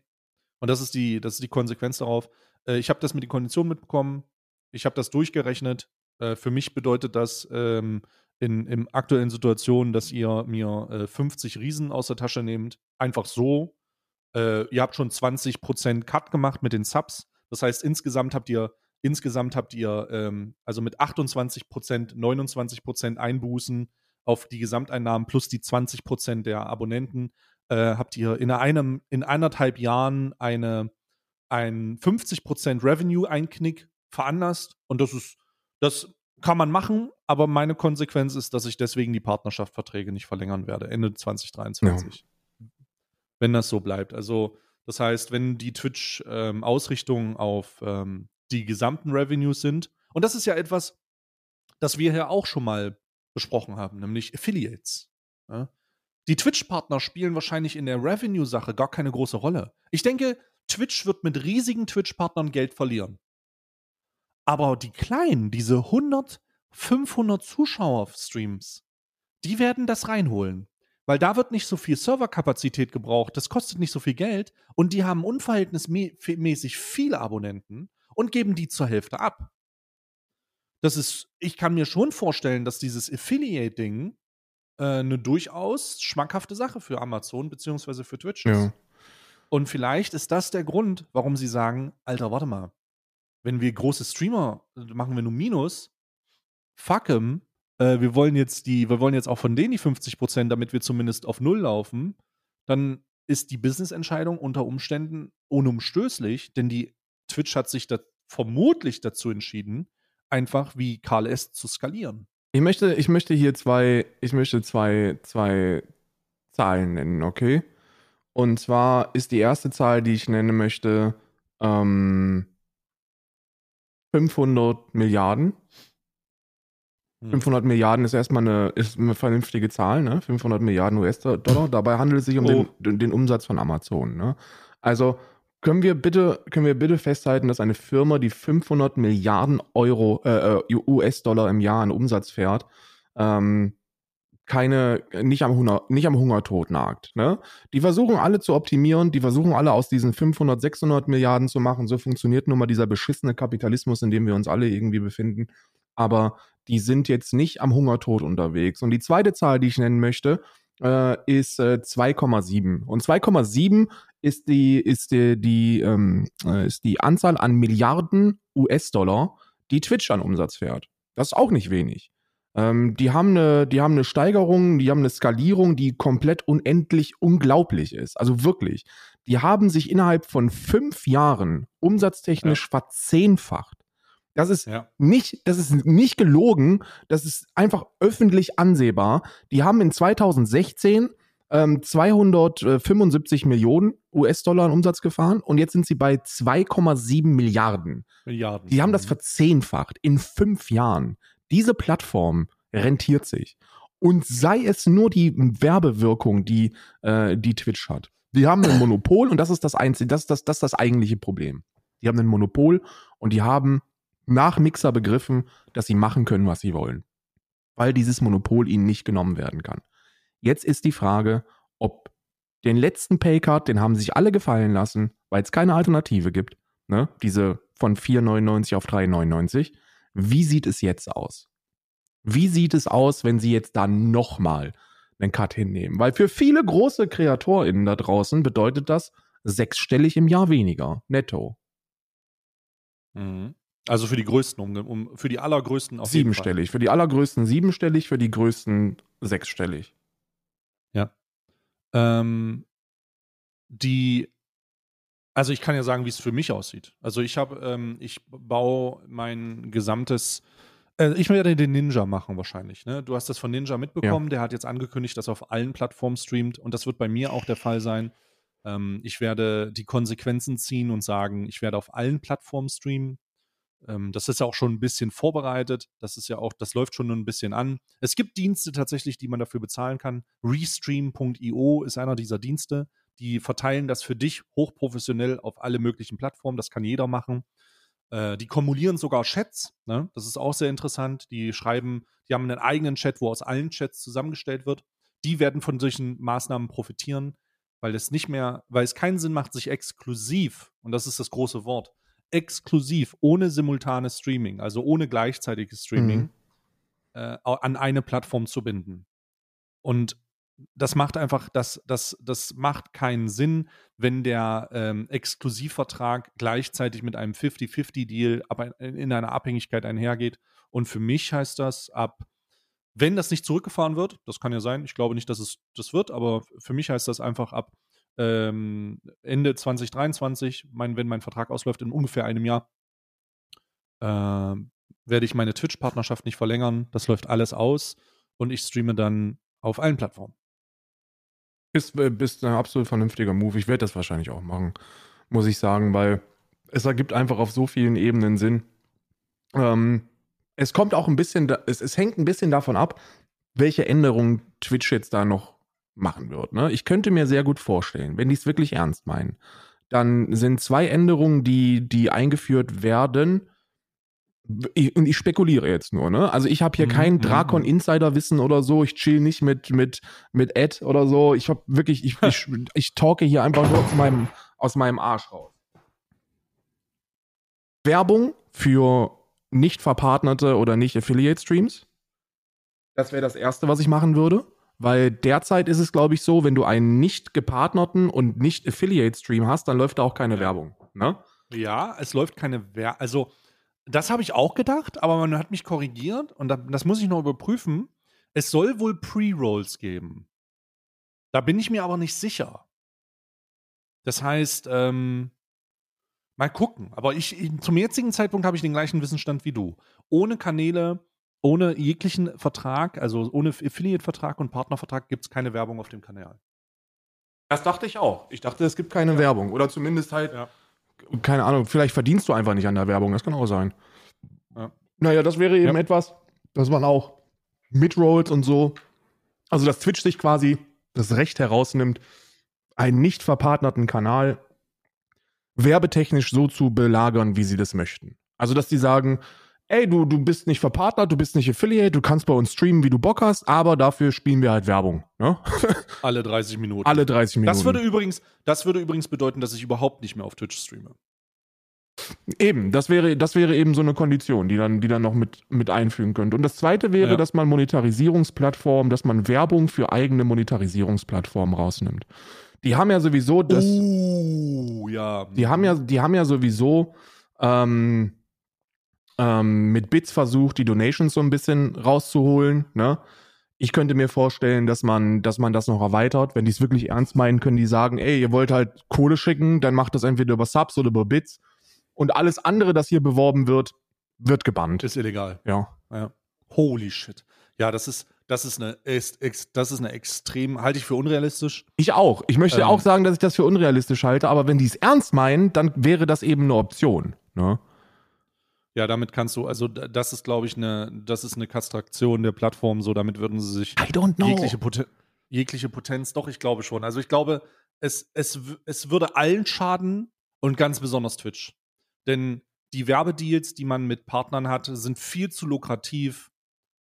und das ist die, das ist die Konsequenz darauf. Äh, ich habe das mit den Konditionen mitbekommen. Ich habe das durchgerechnet. Äh, für mich bedeutet das ähm, in, in aktuellen Situationen, dass ihr mir äh, 50 Riesen aus der Tasche nehmt. Einfach so. Äh, ihr habt schon 20% Cut gemacht mit den Subs. Das heißt, insgesamt habt ihr, insgesamt habt ihr ähm, also mit 28%, 29% Einbußen auf die Gesamteinnahmen plus die 20% der Abonnenten äh, habt ihr in einem, in anderthalb Jahren eine, ein 50% Revenue-Einknick veranlasst. Und das ist, das kann man machen, aber meine Konsequenz ist, dass ich deswegen die Partnerschaftsverträge nicht verlängern werde, Ende 2023. Ja. Wenn das so bleibt. Also, das heißt, wenn die Twitch-Ausrichtungen ähm, auf ähm, die gesamten Revenues sind, und das ist ja etwas, das wir hier auch schon mal besprochen haben, nämlich Affiliates. Ja? Die Twitch-Partner spielen wahrscheinlich in der Revenue-Sache gar keine große Rolle. Ich denke, Twitch wird mit riesigen Twitch-Partnern Geld verlieren. Aber die kleinen, diese 100, 500 Zuschauer-Streams, die werden das reinholen. Weil da wird nicht so viel Serverkapazität gebraucht, das kostet nicht so viel Geld und die haben unverhältnismäßig viele Abonnenten und geben die zur Hälfte ab. Das ist, ich kann mir schon vorstellen, dass dieses Affiliate-Ding äh, eine durchaus schmackhafte Sache für Amazon bzw. für Twitch ist. Ja. Und vielleicht ist das der Grund, warum sie sagen, Alter, warte mal, wenn wir große Streamer machen wir nur Minus, fuck em, äh, wir wollen jetzt die, wir wollen jetzt auch von denen die 50 Prozent, damit wir zumindest auf Null laufen, dann ist die Business-Entscheidung unter Umständen unumstößlich, denn die Twitch hat sich da vermutlich dazu entschieden, einfach wie Karl S. zu skalieren. Ich möchte, ich möchte hier zwei, ich möchte zwei, zwei Zahlen nennen, okay? Und zwar ist die erste Zahl, die ich nennen möchte, ähm, 500 Milliarden. 500 hm. Milliarden ist erstmal eine, ist eine vernünftige Zahl, ne? 500 Milliarden US-Dollar. Dabei handelt es sich um oh. den, den, Umsatz von Amazon, ne? Also können wir bitte, können wir bitte festhalten, dass eine Firma, die 500 Milliarden Euro, äh, äh US-Dollar im Jahr an Umsatz fährt, ähm, keine, nicht am, Hunger, nicht am Hungertod nagt. Ne? Die versuchen alle zu optimieren, die versuchen alle aus diesen 500, 600 Milliarden zu machen. So funktioniert nun mal dieser beschissene Kapitalismus, in dem wir uns alle irgendwie befinden. Aber die sind jetzt nicht am Hungertod unterwegs. Und die zweite Zahl, die ich nennen möchte, äh, ist äh, 2,7. Und 2,7 ist die, ist die, die, ähm, äh, ist die Anzahl an Milliarden US-Dollar, die Twitch an Umsatz fährt. Das ist auch nicht wenig. Ähm, die, haben eine, die haben eine Steigerung, die haben eine Skalierung, die komplett unendlich unglaublich ist. Also wirklich. Die haben sich innerhalb von fünf Jahren umsatztechnisch ja. verzehnfacht. Das ist ja. nicht, das ist nicht gelogen, das ist einfach öffentlich ansehbar. Die haben in 2016 ähm, 275 Millionen US-Dollar an Umsatz gefahren und jetzt sind sie bei 2,7 Milliarden. Milliarden. Die haben das mhm. verzehnfacht in fünf Jahren. Diese Plattform rentiert sich. Und sei es nur die Werbewirkung, die, äh, die Twitch hat. Die haben ein Monopol und das ist das einzige, das, das, das ist das eigentliche Problem. Die haben ein Monopol und die haben nach Mixer begriffen, dass sie machen können, was sie wollen. Weil dieses Monopol ihnen nicht genommen werden kann. Jetzt ist die Frage, ob den letzten Paycard, den haben sich alle gefallen lassen, weil es keine Alternative gibt. Ne? Diese von 4,99 auf 3,99. Wie sieht es jetzt aus? Wie sieht es aus, wenn sie jetzt da nochmal einen Cut hinnehmen? Weil für viele große KreatorInnen da draußen bedeutet das sechsstellig im Jahr weniger, netto. Mhm. Also für die größten, um, um für die allergrößten auf Siebenstellig. Für die allergrößten siebenstellig, für die größten sechsstellig. Ja. Ähm, die, also ich kann ja sagen, wie es für mich aussieht. Also ich habe, ähm, ich baue mein gesamtes, äh, ich werde den Ninja machen wahrscheinlich. Ne? Du hast das von Ninja mitbekommen, ja. der hat jetzt angekündigt, dass er auf allen Plattformen streamt und das wird bei mir auch der Fall sein. Ähm, ich werde die Konsequenzen ziehen und sagen, ich werde auf allen Plattformen streamen. Ähm, das ist ja auch schon ein bisschen vorbereitet. Das ist ja auch, das läuft schon ein bisschen an. Es gibt Dienste tatsächlich, die man dafür bezahlen kann. Restream.io ist einer dieser Dienste. Die verteilen das für dich hochprofessionell auf alle möglichen Plattformen. Das kann jeder machen. Äh, die kumulieren sogar Chats. Ne? Das ist auch sehr interessant. Die schreiben, die haben einen eigenen Chat, wo aus allen Chats zusammengestellt wird. Die werden von solchen Maßnahmen profitieren, weil es nicht mehr, weil es keinen Sinn macht, sich exklusiv, und das ist das große Wort, exklusiv, ohne simultanes Streaming, also ohne gleichzeitiges Streaming, mhm. äh, an eine Plattform zu binden. Und das macht einfach, das, das, das macht keinen Sinn, wenn der ähm, Exklusivvertrag gleichzeitig mit einem 50-50-Deal in einer Abhängigkeit einhergeht. Und für mich heißt das ab, wenn das nicht zurückgefahren wird, das kann ja sein, ich glaube nicht, dass es das wird, aber für mich heißt das einfach ab ähm, Ende 2023, mein, wenn mein Vertrag ausläuft, in ungefähr einem Jahr, äh, werde ich meine Twitch-Partnerschaft nicht verlängern. Das läuft alles aus und ich streame dann auf allen Plattformen. Ist, äh, ist ein absolut vernünftiger Move. Ich werde das wahrscheinlich auch machen, muss ich sagen, weil es ergibt einfach auf so vielen Ebenen Sinn. Ähm, es kommt auch ein bisschen, es, es hängt ein bisschen davon ab, welche Änderungen Twitch jetzt da noch machen wird. Ne? Ich könnte mir sehr gut vorstellen, wenn die es wirklich ernst meinen, dann sind zwei Änderungen, die, die eingeführt werden, ich, und ich spekuliere jetzt nur, ne? Also ich habe hier Mhm, kein mhm, Drakon mhm. Insider-Wissen oder so. Ich chill nicht mit mit mit Ed oder so. Ich habe wirklich, ich, ich ich talke hier einfach nur aus meinem aus meinem Arsch raus. Werbung für nicht verpartnerte oder nicht Affiliate-Streams. Das wäre das Erste, was ich machen würde. Weil derzeit ist es, glaube ich, so, wenn du einen nicht gepartnerten und nicht Affiliate-Stream hast, dann läuft da auch keine Werbung. Ne? Ja, es läuft keine Werbung. Also, das habe ich auch gedacht, aber man hat mich korrigiert und da, das muss ich noch überprüfen. Es soll wohl Pre-Rolls geben. Da bin ich mir aber nicht sicher. Das heißt, ähm, mal gucken. Aber ich, zum jetzigen Zeitpunkt habe ich den gleichen Wissensstand wie du. Ohne Kanäle, ohne jeglichen Vertrag, also ohne Affiliate-Vertrag und Partnervertrag gibt es keine Werbung auf dem Kanal. Das dachte ich auch. Ich dachte, es gibt keine Werbung. Oder zumindest halt, Ja. keine Ahnung, vielleicht verdienst du einfach nicht an der Werbung. Das kann auch sein. Ja. Naja, das wäre eben Ja. etwas, dass man auch Midrolls und so, also dass Twitch sich quasi das Recht herausnimmt, einen nicht verpartnerten Kanal werbetechnisch so zu belagern, wie sie das möchten. Also, dass die sagen, ey, du, du bist nicht verpartnert, du bist nicht Affiliate, du kannst bei uns streamen, wie du Bock hast, aber dafür spielen wir halt Werbung. Ne? Alle 30 Minuten. Alle 30 Minuten. Das würde übrigens, das würde übrigens bedeuten, dass ich überhaupt nicht mehr auf Twitch streame. Eben, das wäre, das wäre eben so eine Kondition, die dann, die dann noch mit, mit einfügen könnte. Und das zweite wäre, Ja. dass man Monetarisierungsplattformen, dass man Werbung für eigene Monetarisierungsplattformen rausnimmt. Die haben ja sowieso das, Oh, ja. die haben ja, die haben ja sowieso ähm, ähm, mit Bits versucht, die Donations so ein bisschen rauszuholen. Ne? Ich könnte mir vorstellen, dass man, dass man das noch erweitert. Wenn die es wirklich ernst meinen, können die sagen, ey, ihr wollt halt Kohle schicken, dann macht das entweder über Subs oder über Bits. Und alles andere, das hier beworben wird, wird gebannt. Ist illegal. Ja. Ja. Holy shit. Ja, das ist, das ist eine, das ist eine extrem, halte ich für unrealistisch. Ich auch. Ich möchte Ähm. auch sagen, dass ich das für unrealistisch halte, aber wenn die es ernst meinen, dann wäre das eben eine Option. Ne? Ja, damit kannst du, also das ist, glaube ich, eine, das ist eine Kastraktion der Plattform, so damit würden sie sich I don't know. jegliche, Poten jegliche Potenz, doch, ich glaube schon. Also ich glaube, es, es, es würde allen schaden und ganz besonders Twitch. Denn die Werbedeals, die man mit Partnern hat, sind viel zu lukrativ,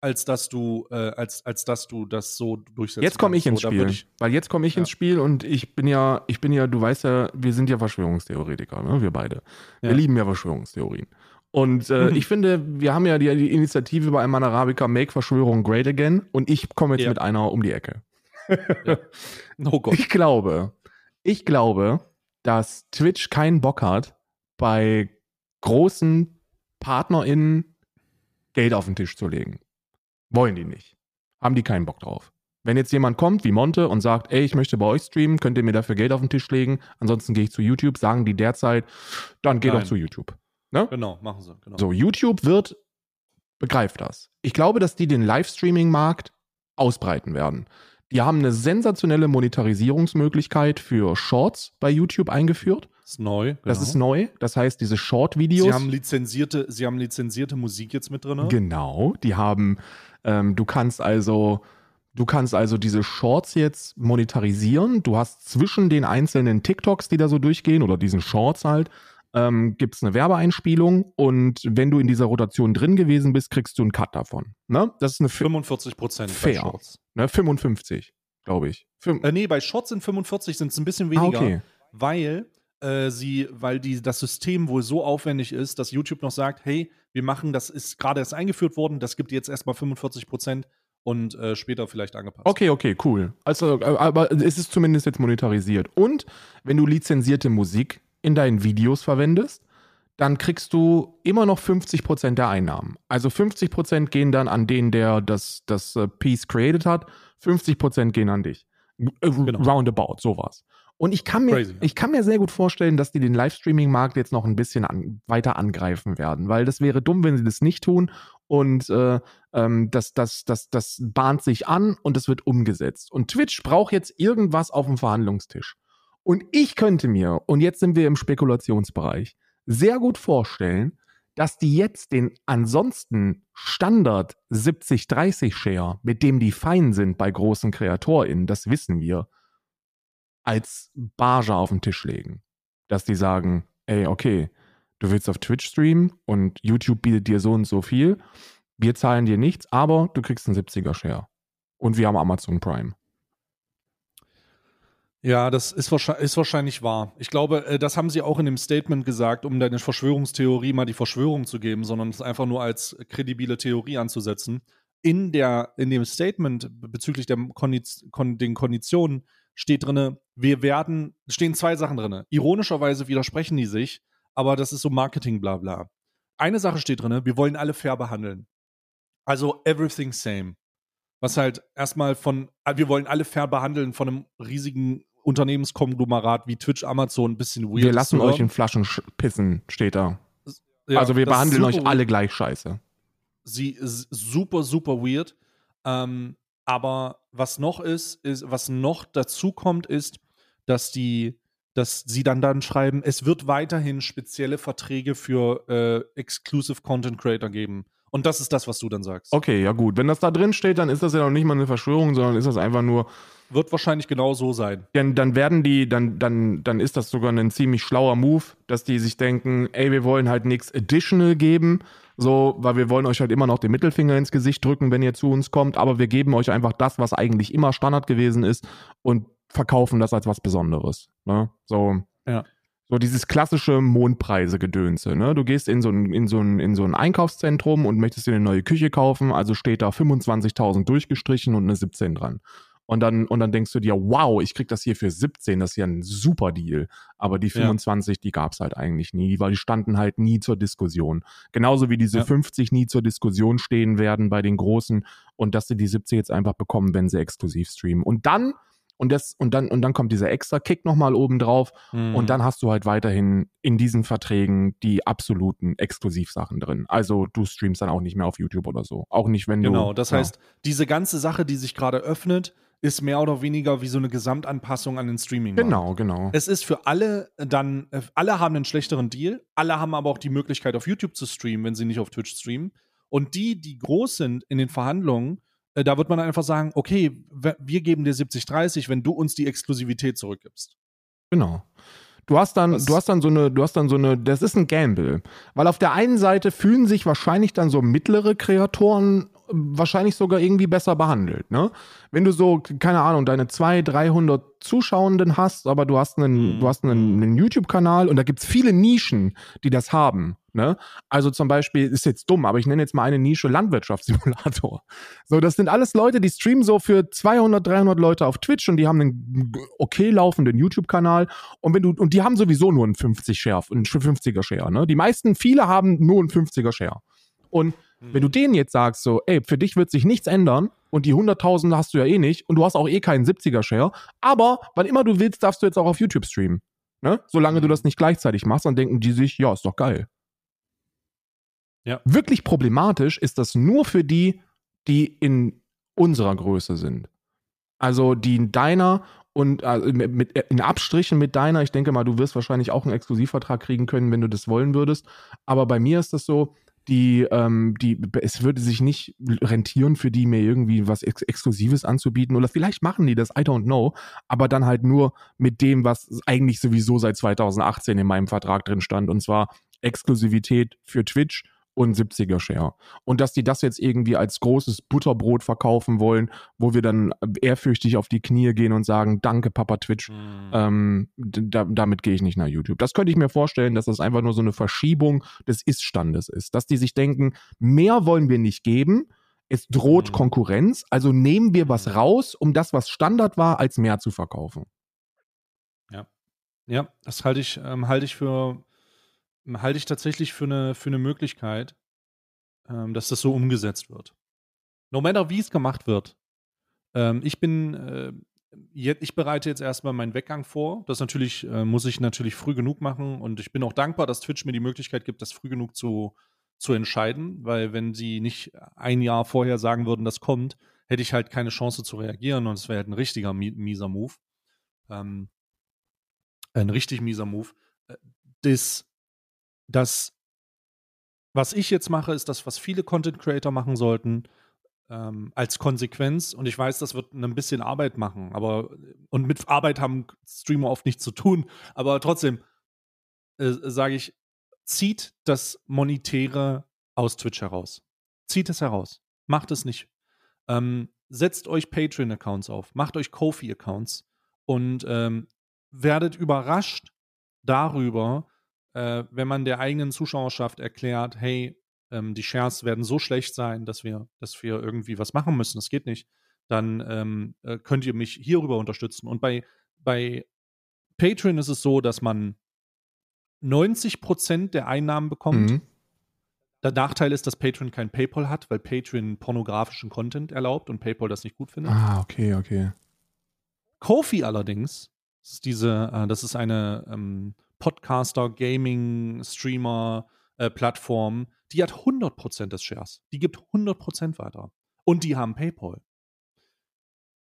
als dass du, äh, als, als dass du das so durchsetzen Jetzt komme ich ins. So, Spiel. weil jetzt komme ich Ja. ins Spiel und ich bin ja, ich bin ja, du weißt ja, wir sind ja Verschwörungstheoretiker, ne? Wir beide. Wir Ja. lieben ja Verschwörungstheorien. Und äh, Mhm. ich finde, wir haben ja die, die Initiative bei einem Arabica Make Verschwörung Great Again und ich komme jetzt Ja. mit einer um die Ecke. Oh Gott. Ich glaube, ich glaube, dass Twitch keinen Bock hat, bei großen PartnerInnen Geld auf den Tisch zu legen. Wollen die nicht. Haben die keinen Bock drauf. Wenn jetzt jemand kommt wie Monte und sagt, ey, ich möchte bei euch streamen, könnt ihr mir dafür Geld auf den Tisch legen, ansonsten gehe ich zu YouTube, sagen die derzeit, dann geh Nein. doch zu YouTube. Genau, machen sie. Genau. So, YouTube wird, begreift das. Ich glaube, dass die den Livestreaming-Markt ausbreiten werden. Die haben eine sensationelle Monetarisierungsmöglichkeit für Shorts bei YouTube eingeführt. ist neu. Das genau. ist neu. Das heißt, diese Short-Videos. Sie haben lizenzierte, sie haben lizenzierte Musik jetzt mit drin. Genau, die haben, ähm, du kannst also, du kannst also diese Shorts jetzt monetarisieren. Du hast zwischen den einzelnen TikToks, die da so durchgehen, oder diesen Shorts halt, ähm, gibt es eine Werbeeinspielung und wenn du in dieser Rotation drin gewesen bist, kriegst du einen Cut davon. Ne? Das ist eine Fi- 45 Prozent bei Fair. Shorts. ne, 55, glaube ich. Äh, nee, bei Shorts sind 45, sind es ein bisschen ah, weniger, okay. weil äh, sie, weil die, das System wohl so aufwendig ist, dass YouTube noch sagt, hey, wir machen, das ist gerade erst eingeführt worden, das gibt jetzt erstmal 45 Prozent und äh, später vielleicht angepasst. Okay, okay, cool. Also, äh, aber es ist zumindest jetzt monetarisiert. Und wenn du lizenzierte Musik in deinen Videos verwendest, dann kriegst du immer noch 50% der Einnahmen. Also 50% gehen dann an den, der das, das äh, Piece created hat, 50% gehen an dich. Äh, Roundabout, sowas. Und ich kann, mir, Crazy, ja. ich kann mir sehr gut vorstellen, dass die den Livestreaming-Markt jetzt noch ein bisschen an, weiter angreifen werden, weil das wäre dumm, wenn sie das nicht tun. Und äh, ähm, das, das, das, das bahnt sich an und es wird umgesetzt. Und Twitch braucht jetzt irgendwas auf dem Verhandlungstisch. Und ich könnte mir, und jetzt sind wir im Spekulationsbereich, sehr gut vorstellen, dass die jetzt den ansonsten Standard 70-30-Share, mit dem die fein sind bei großen KreatorInnen, das wissen wir, als Barge auf den Tisch legen. Dass die sagen, ey, okay, du willst auf Twitch streamen und YouTube bietet dir so und so viel. Wir zahlen dir nichts, aber du kriegst einen 70er Share. Und wir haben Amazon Prime. Ja, das ist, wahrscheinlich, ist wahrscheinlich wahr. Ich glaube, äh, das haben sie auch in dem Statement gesagt, um deine Verschwörungstheorie mal die Verschwörung zu geben, sondern es einfach nur als kredibile Theorie anzusetzen. In, der, in dem Statement bezüglich der Kondiz Kon den Konditionen steht drin, wir werden, stehen zwei Sachen drin. Ironischerweise widersprechen die sich, aber das ist so Marketing, bla bla. Eine Sache steht drin, wir wollen alle fair behandeln. Also everything same. Was halt erstmal von, wir wollen alle fair behandeln von einem riesigen Unternehmenskonglomerat wie Twitch, Amazon ein bisschen weird. Wir lassen euch in Flaschen pissen, steht da. Ja, also wir behandeln euch alle gleich scheiße. Sie ist super, super weird. Ähm, aber was noch ist, ist, was noch dazu kommt, ist, dass die, dass sie dann dann schreiben, es wird weiterhin spezielle Verträge für äh, Exclusive Content Creator geben. Und das ist das, was du dann sagst. Okay, ja gut. Wenn das da drin steht, dann ist das ja noch nicht mal eine Verschwörung, sondern ist das einfach nur. Wird wahrscheinlich genau so sein. Dann, dann werden die, dann, dann, dann ist das sogar ein ziemlich schlauer Move, dass die sich denken, ey, wir wollen halt nichts additional geben, so, weil wir wollen euch halt immer noch den Mittelfinger ins Gesicht drücken, wenn ihr zu uns kommt, aber wir geben euch einfach das, was eigentlich immer Standard gewesen ist und verkaufen das als was Besonderes. Ne? So. Ja. So dieses klassische Mondpreise-Gedönse. Ne? Du gehst in so, ein, in, so ein, in so ein Einkaufszentrum und möchtest dir eine neue Küche kaufen, also steht da 25.000 durchgestrichen und eine 17 dran. Und dann, und dann denkst du dir, wow, ich krieg das hier für 17, das ist ja ein super Deal. Aber die 25, ja. die gab's halt eigentlich nie, weil die standen halt nie zur Diskussion. Genauso wie diese ja. 50 nie zur Diskussion stehen werden bei den Großen und dass sie die 70 jetzt einfach bekommen, wenn sie exklusiv streamen. Und dann und, das, und, dann, und dann kommt dieser extra Kick nochmal oben drauf. Mhm. Und dann hast du halt weiterhin in diesen Verträgen die absoluten Exklusivsachen drin. Also du streamst dann auch nicht mehr auf YouTube oder so. Auch nicht, wenn du. Genau, das ja. heißt, diese ganze Sache, die sich gerade öffnet, ist mehr oder weniger wie so eine Gesamtanpassung an den Streaming. -Markt. Genau, genau. Es ist für alle dann, äh, alle haben einen schlechteren Deal, alle haben aber auch die Möglichkeit, auf YouTube zu streamen, wenn sie nicht auf Twitch streamen. Und die, die groß sind in den Verhandlungen, äh, da wird man einfach sagen, okay, wir geben dir 70-30, wenn du uns die Exklusivität zurückgibst. Genau. Du hast dann, das du hast dann so eine, du hast dann so eine, das ist ein Gamble. Weil auf der einen Seite fühlen sich wahrscheinlich dann so mittlere Kreatoren wahrscheinlich sogar irgendwie besser behandelt. Ne? Wenn du so, keine Ahnung, deine 200, 300 Zuschauenden hast, aber du hast einen, mhm. du hast einen, einen YouTube-Kanal und da gibt es viele Nischen, die das haben. Ne? Also zum Beispiel, ist jetzt dumm, aber ich nenne jetzt mal eine Nische Landwirtschaftssimulator. So, das sind alles Leute, die streamen so für 200, 300 Leute auf Twitch und die haben einen okay laufenden YouTube-Kanal und wenn du, und die haben sowieso nur einen 50 Share, einen 50er Share, ne? Die meisten, viele haben nur einen 50er Share. Und wenn du denen jetzt sagst, so, ey, für dich wird sich nichts ändern und die 100.000 hast du ja eh nicht und du hast auch eh keinen 70er-Share, aber wann immer du willst, darfst du jetzt auch auf YouTube streamen. Ne? Solange du mhm. das nicht gleichzeitig machst, dann denken die sich, ja, ist doch geil. Ja. Wirklich problematisch ist das nur für die, die in unserer Größe sind. Also die in deiner und also mit, in Abstrichen mit deiner, ich denke mal, du wirst wahrscheinlich auch einen Exklusivvertrag kriegen können, wenn du das wollen würdest. Aber bei mir ist das so, die, ähm, die, es würde sich nicht rentieren für die, mir irgendwie was Ex Exklusives anzubieten. Oder vielleicht machen die das, I don't know. Aber dann halt nur mit dem, was eigentlich sowieso seit 2018 in meinem Vertrag drin stand. Und zwar Exklusivität für Twitch und 70er Share. Und dass die das jetzt irgendwie als großes Butterbrot verkaufen wollen, wo wir dann ehrfürchtig auf die Knie gehen und sagen, danke Papa Twitch, mhm. ähm, da, damit gehe ich nicht nach YouTube. Das könnte ich mir vorstellen, dass das einfach nur so eine Verschiebung des Ist-Standes ist. Dass die sich denken, mehr wollen wir nicht geben, es droht mhm. Konkurrenz, also nehmen wir was mhm. raus, um das, was Standard war, als mehr zu verkaufen. Ja. Ja, das halte ich, ähm, halte ich für halte ich tatsächlich für eine, für eine Möglichkeit, ähm, dass das so umgesetzt wird. No matter wie es gemacht wird. Ähm, ich bin, äh, ich bereite jetzt erstmal meinen Weggang vor. Das natürlich, äh, muss ich natürlich früh genug machen und ich bin auch dankbar, dass Twitch mir die Möglichkeit gibt, das früh genug zu, zu entscheiden, weil wenn sie nicht ein Jahr vorher sagen würden, das kommt, hätte ich halt keine Chance zu reagieren und es wäre halt ein richtiger mieser Move. Ähm, ein richtig mieser Move. Äh, das das, was ich jetzt mache, ist das, was viele Content Creator machen sollten, ähm, als Konsequenz. Und ich weiß, das wird ein bisschen Arbeit machen, aber und mit Arbeit haben Streamer oft nichts zu tun. Aber trotzdem äh, sage ich, zieht das Monetäre aus Twitch heraus. Zieht es heraus. Macht es nicht. Ähm, setzt euch Patreon-Accounts auf, macht euch Kofi-Accounts und ähm, werdet überrascht darüber, äh, wenn man der eigenen Zuschauerschaft erklärt, hey, ähm, die Shares werden so schlecht sein, dass wir, dass wir irgendwie was machen müssen, das geht nicht, dann ähm, äh, könnt ihr mich hierüber unterstützen. Und bei, bei Patreon ist es so, dass man 90% der Einnahmen bekommt. Mhm. Der Nachteil ist, dass Patreon kein PayPal hat, weil Patreon pornografischen Content erlaubt und PayPal das nicht gut findet. Ah, okay, okay. Kofi allerdings, das ist diese, äh, das ist eine ähm, Podcaster, Gaming, Streamer, äh, Plattform, die hat 100% des Shares. Die gibt 100% weiter. Und die haben PayPal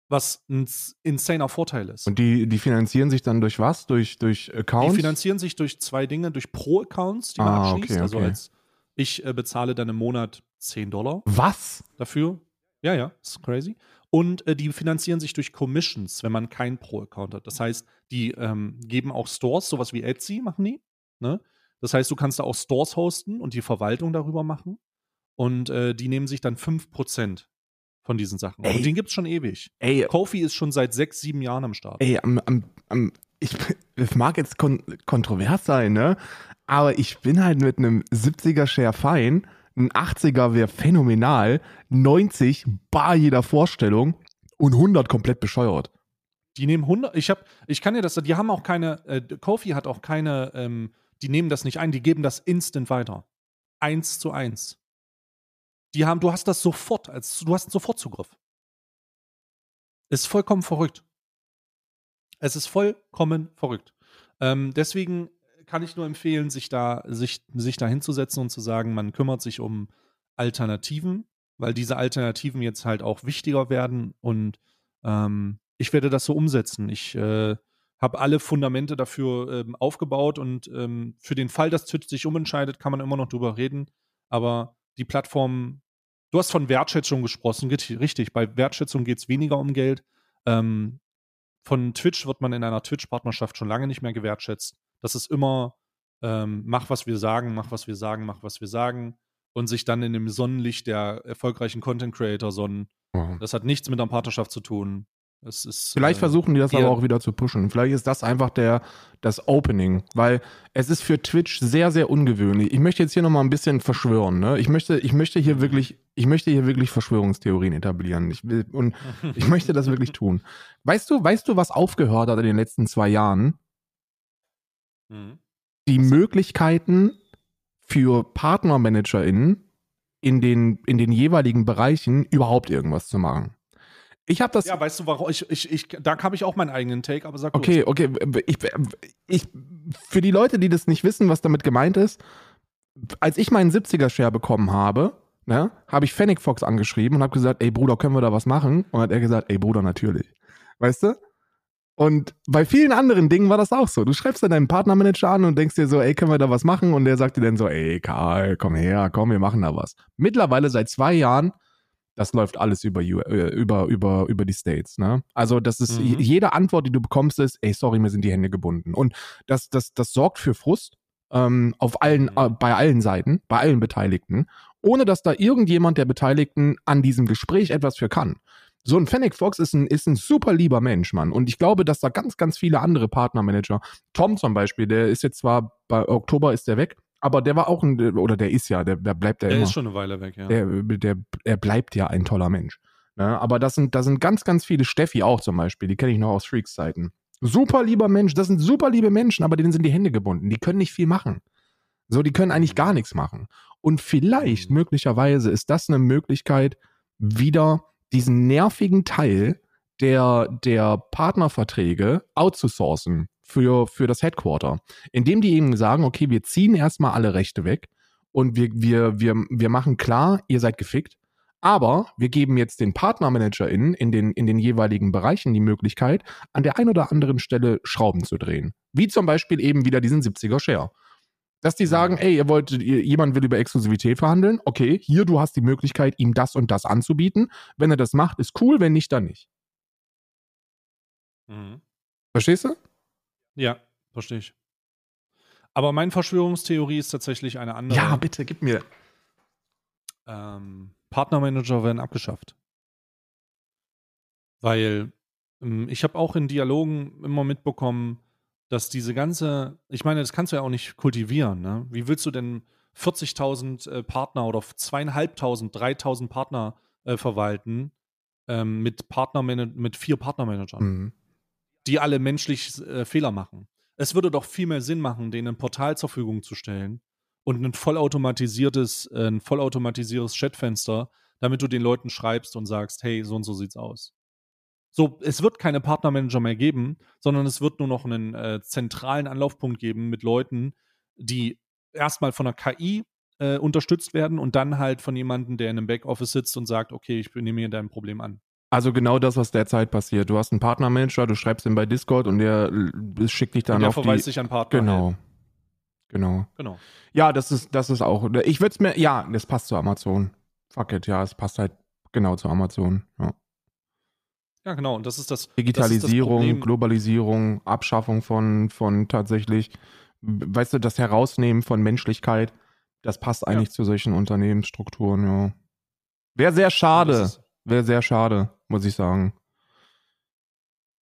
was ein insaner Vorteil ist. Und die, die finanzieren sich dann durch was? Durch, durch Accounts? Die finanzieren sich durch zwei Dinge, durch Pro-Accounts, die man ah, abschließt. Okay, also okay. Also als ich äh, bezahle dann im Monat 10 Dollar. Was? Dafür. Ja, ja, ist crazy. Und äh, die finanzieren sich durch Commissions, wenn man keinen Pro-Account hat. Das heißt, die ähm, geben auch Stores, sowas wie Etsy machen die. Ne? Das heißt, du kannst da auch Stores hosten und die Verwaltung darüber machen. Und äh, die nehmen sich dann 5% von diesen Sachen. Ey. Und den gibt es schon ewig. Ey. Kofi ist schon seit sechs, sieben Jahren am Start. Ey, am, am, am, ich, es mag jetzt kon kontrovers sein, ne? Aber ich bin halt mit einem 70er Share fein, ein 80er wäre phänomenal, 90 bar jeder Vorstellung und 100 komplett bescheuert. Die nehmen 100, ich hab, ich kann dir das, die haben auch keine, äh, Kofi hat auch keine, ähm, die nehmen das nicht ein, die geben das instant weiter. Eins zu eins. Die haben, du hast das sofort, als du hast sofort Zugriff. Ist vollkommen verrückt. Es ist vollkommen verrückt. Ähm, deswegen kann ich nur empfehlen, sich da, sich, sich da hinzusetzen und zu sagen, man kümmert sich um Alternativen, weil diese Alternativen jetzt halt auch wichtiger werden und ähm, ich werde das so umsetzen. Ich äh, habe alle Fundamente dafür ähm, aufgebaut und ähm, für den Fall, dass Twitch sich umentscheidet, kann man immer noch drüber reden. Aber die Plattform Du hast von Wertschätzung gesprochen, richtig. Bei Wertschätzung geht es weniger um Geld. Ähm, von Twitch wird man in einer Twitch-Partnerschaft schon lange nicht mehr gewertschätzt. Das ist immer, ähm, mach, was wir sagen, mach, was wir sagen, mach, was wir sagen. Und sich dann in dem Sonnenlicht der erfolgreichen Content Creator sonnen. Mhm. Das hat nichts mit einer Partnerschaft zu tun. Ist, Vielleicht äh, versuchen die das aber auch wieder zu pushen. Vielleicht ist das einfach der, das Opening, weil es ist für Twitch sehr, sehr ungewöhnlich. Ich möchte jetzt hier nochmal ein bisschen verschwören. Ne? Ich, möchte, ich möchte hier wirklich, ich möchte hier wirklich Verschwörungstheorien etablieren. Ich will, und ich möchte das wirklich tun. Weißt du, weißt du, was aufgehört hat in den letzten zwei Jahren? Mhm. Die Möglichkeiten für PartnermanagerInnen in den, in den jeweiligen Bereichen überhaupt irgendwas zu machen. Ich habe das. Ja, weißt du, warum? Ich, ich, ich, da habe ich auch meinen eigenen Take, aber sag Okay, los. okay. Ich, ich, für die Leute, die das nicht wissen, was damit gemeint ist, als ich meinen 70er-Share bekommen habe, ne, habe ich Fennec Fox angeschrieben und habe gesagt, ey Bruder, können wir da was machen? Und hat er gesagt, ey Bruder, natürlich. Weißt du? Und bei vielen anderen Dingen war das auch so. Du schreibst dann deinen Partnermanager an und denkst dir so, ey, können wir da was machen? Und der sagt dir dann so, ey, Karl, komm her, komm, wir machen da was. Mittlerweile seit zwei Jahren das läuft alles über, äh, über, über, über die States. Ne? Also das ist, mhm. jede Antwort, die du bekommst, ist, ey, sorry, mir sind die Hände gebunden. Und das, das, das sorgt für Frust ähm, auf allen, mhm. äh, bei allen Seiten, bei allen Beteiligten, ohne dass da irgendjemand der Beteiligten an diesem Gespräch etwas für kann. So ein Fennec Fox ist ein, ist ein super lieber Mensch, Mann. Und ich glaube, dass da ganz, ganz viele andere Partnermanager, Tom zum Beispiel, der ist jetzt zwar, bei Oktober ist der weg, aber der war auch ein, oder der ist ja, der, der bleibt ja der immer. Der ist schon eine Weile weg, ja. Der, der, er bleibt ja ein toller Mensch. Ne? Aber das sind, da sind ganz, ganz viele, Steffi auch zum Beispiel, die kenne ich noch aus Freaks-Zeiten. Super lieber Mensch, das sind super liebe Menschen, aber denen sind die Hände gebunden. Die können nicht viel machen. So, die können eigentlich gar nichts machen. Und vielleicht, mhm. möglicherweise, ist das eine Möglichkeit, wieder diesen nervigen Teil der, der Partnerverträge outzusourcen für, für das Headquarter. Indem die eben sagen, okay, wir ziehen erstmal alle Rechte weg und wir, wir, wir, wir machen klar, ihr seid gefickt. Aber wir geben jetzt den PartnermanagerInnen in den, in den jeweiligen Bereichen die Möglichkeit, an der einen oder anderen Stelle Schrauben zu drehen. Wie zum Beispiel eben wieder diesen 70er Share. Dass die sagen, ey, ihr wollt, jemand will über Exklusivität verhandeln. Okay, hier, du hast die Möglichkeit, ihm das und das anzubieten. Wenn er das macht, ist cool, wenn nicht, dann nicht. Mhm. Verstehst du? Ja, verstehe ich. Aber meine Verschwörungstheorie ist tatsächlich eine andere. Ja, bitte, gib mir. Ähm, Partnermanager werden abgeschafft. Weil ähm, ich habe auch in Dialogen immer mitbekommen, dass diese ganze, ich meine, das kannst du ja auch nicht kultivieren. Ne? Wie willst du denn 40.000 äh, Partner oder zweieinhalbtausend, 3.000 Partner äh, verwalten ähm, mit Partnerman mit vier Partnermanagern, Mhm. die alle menschlich äh, Fehler machen? Es würde doch viel mehr Sinn machen, denen ein Portal zur Verfügung zu stellen und ein vollautomatisiertes, äh, ein vollautomatisiertes Chatfenster, damit du den Leuten schreibst und sagst, hey, so und so sieht's aus. So, es wird keine Partnermanager mehr geben, sondern es wird nur noch einen äh, zentralen Anlaufpunkt geben mit Leuten, die erstmal von der KI äh, unterstützt werden und dann halt von jemandem, der in einem Backoffice sitzt und sagt, okay, ich nehme mir dein Problem an. Also genau das, was derzeit passiert. Du hast einen Partnermanager, du schreibst ihn bei Discord und der schickt dich dann und der auf verweist die. sich an Partner. Genau. Genau. Genau. Ja, das ist, das ist auch. Ich würde es mir, ja, das passt zu Amazon. Fuck it, ja, es passt halt genau zu Amazon. Ja. Ja, genau. Und das ist das. Digitalisierung, das ist das. Globalisierung, Abschaffung von, von tatsächlich, weißt du, das Herausnehmen von Menschlichkeit, das passt eigentlich zu solchen Unternehmensstrukturen, ja. Wäre sehr schade. Wäre sehr schade, muss ich sagen.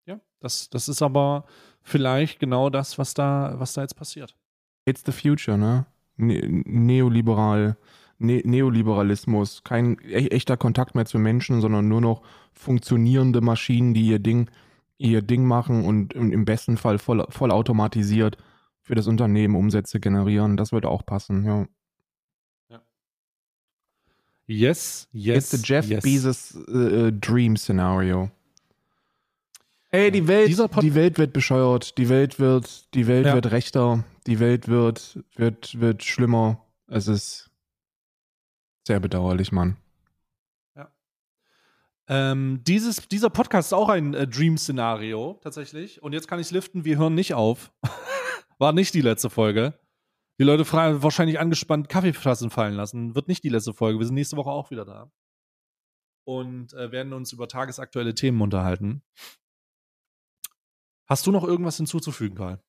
ja, das, das ist aber vielleicht genau das, was da, was da jetzt passiert. It's the future, ne? Ne Neoliberal, ne Neoliberalismus, kein e echter Kontakt mehr zu Menschen, sondern nur noch funktionierende Maschinen, die ihr Ding, ihr Ding machen und im besten Fall voll, voll automatisiert für das Unternehmen Umsätze generieren. Das wird auch passen, ja. Yes, yes. It's the Jeff yes. Bezos äh, Dream Scenario. Ey, die Welt, die Welt wird bescheuert, die Welt wird, die Welt Ja. wird rechter, die Welt wird, wird, wird schlimmer. Es ist sehr bedauerlich, Mann. Ähm, dieses, dieser Podcast ist auch ein äh, Dream-Szenario, tatsächlich. Und jetzt kann ich liften, wir hören nicht auf. War nicht die letzte Folge. Die Leute fragen, wahrscheinlich angespannt Kaffeetassen fallen lassen. Wird nicht die letzte Folge. Wir sind nächste Woche auch wieder da. Und äh, werden uns über tagesaktuelle Themen unterhalten. Hast du noch irgendwas hinzuzufügen, Karl?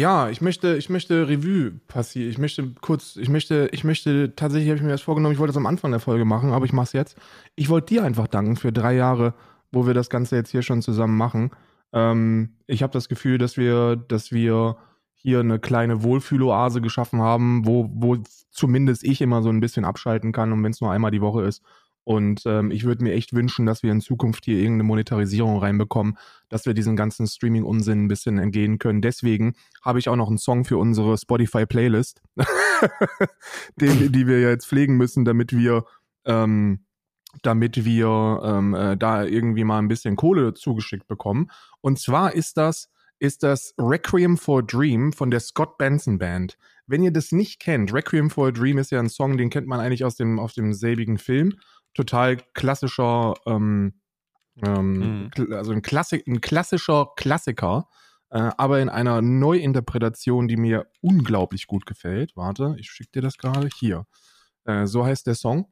Ja, ich möchte, ich möchte Revue passieren. Ich möchte kurz, ich möchte, ich möchte, tatsächlich habe ich mir das vorgenommen, ich wollte das am Anfang der Folge machen, aber ich mache es jetzt. Ich wollte dir einfach danken für drei Jahre, wo wir das Ganze jetzt hier schon zusammen machen. Ähm, ich habe das Gefühl, dass wir, dass wir hier eine kleine Wohlfühloase geschaffen haben, wo, wo zumindest ich immer so ein bisschen abschalten kann und wenn es nur einmal die Woche ist. Und ähm, ich würde mir echt wünschen, dass wir in Zukunft hier irgendeine Monetarisierung reinbekommen, dass wir diesen ganzen Streaming-Unsinn ein bisschen entgehen können. Deswegen habe ich auch noch einen Song für unsere Spotify-Playlist, den, die wir jetzt pflegen müssen, damit wir, ähm, damit wir ähm, äh, da irgendwie mal ein bisschen Kohle zugeschickt bekommen. Und zwar ist das, ist das Requiem for a Dream von der Scott Benson Band. Wenn ihr das nicht kennt, Requiem for a Dream ist ja ein Song, den kennt man eigentlich aus dem, aus dem selbigen Film. Total klassischer, ähm, ähm, Mhm. also ein, Klassik, ein klassischer Klassiker, äh, aber in einer Neuinterpretation, die mir unglaublich gut gefällt. Warte, ich schicke dir das gerade hier. Äh, so heißt der Song.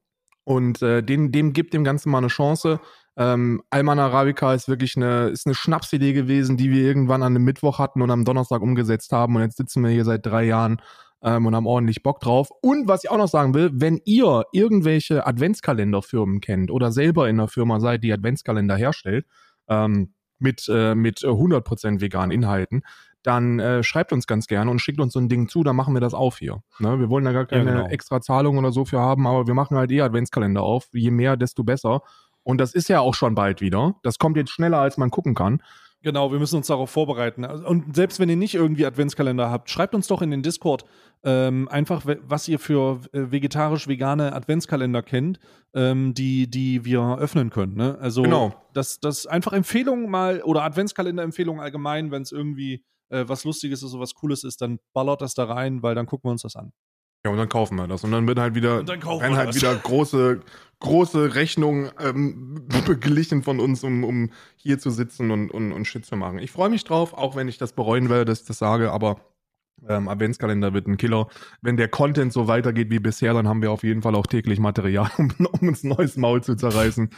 Und äh, den, dem gibt dem Ganzen mal eine Chance. Ähm, Alman Arabica ist wirklich eine, ist eine Schnapsidee gewesen, die wir irgendwann an einem Mittwoch hatten und am Donnerstag umgesetzt haben. Und jetzt sitzen wir hier seit drei Jahren ähm, und haben ordentlich Bock drauf. Und was ich auch noch sagen will, wenn ihr irgendwelche Adventskalenderfirmen kennt oder selber in einer Firma seid, die Adventskalender herstellt, ähm, mit, äh, mit äh, 100% veganen Inhalten, dann äh, schreibt uns ganz gerne und schickt uns so ein Ding zu, dann machen wir das auf hier. Ne? Wir wollen da gar keine Ja, genau. extra Zahlung oder so für haben, aber wir machen halt eh Adventskalender auf. Je mehr, desto besser. Und das ist ja auch schon bald wieder. Das kommt jetzt schneller, als man gucken kann. Genau, wir müssen uns darauf vorbereiten. Und selbst wenn ihr nicht irgendwie Adventskalender habt, schreibt uns doch in den Discord ähm, einfach, was ihr für äh, vegetarisch-vegane Adventskalender kennt, ähm, die, die wir öffnen können. Ne? Also Genau. das, das einfach Empfehlungen mal oder Adventskalender-Empfehlungen allgemein, wenn es irgendwie äh, was Lustiges ist oder was Cooles ist, dann ballert das da rein, weil dann gucken wir uns das an. Ja, und dann kaufen wir das. Und dann wird halt wieder, Und dann werden halt das. wieder große, große Rechnungen ähm, beglichen von uns, um, um hier zu sitzen und, und, und Shit zu machen. Ich freue mich drauf, auch wenn ich das bereuen werde, dass ich das sage, aber ähm, Adventskalender wird ein Killer. Wenn der Content so weitergeht wie bisher, dann haben wir auf jeden Fall auch täglich Material, um, um uns ein neues Maul zu zerreißen.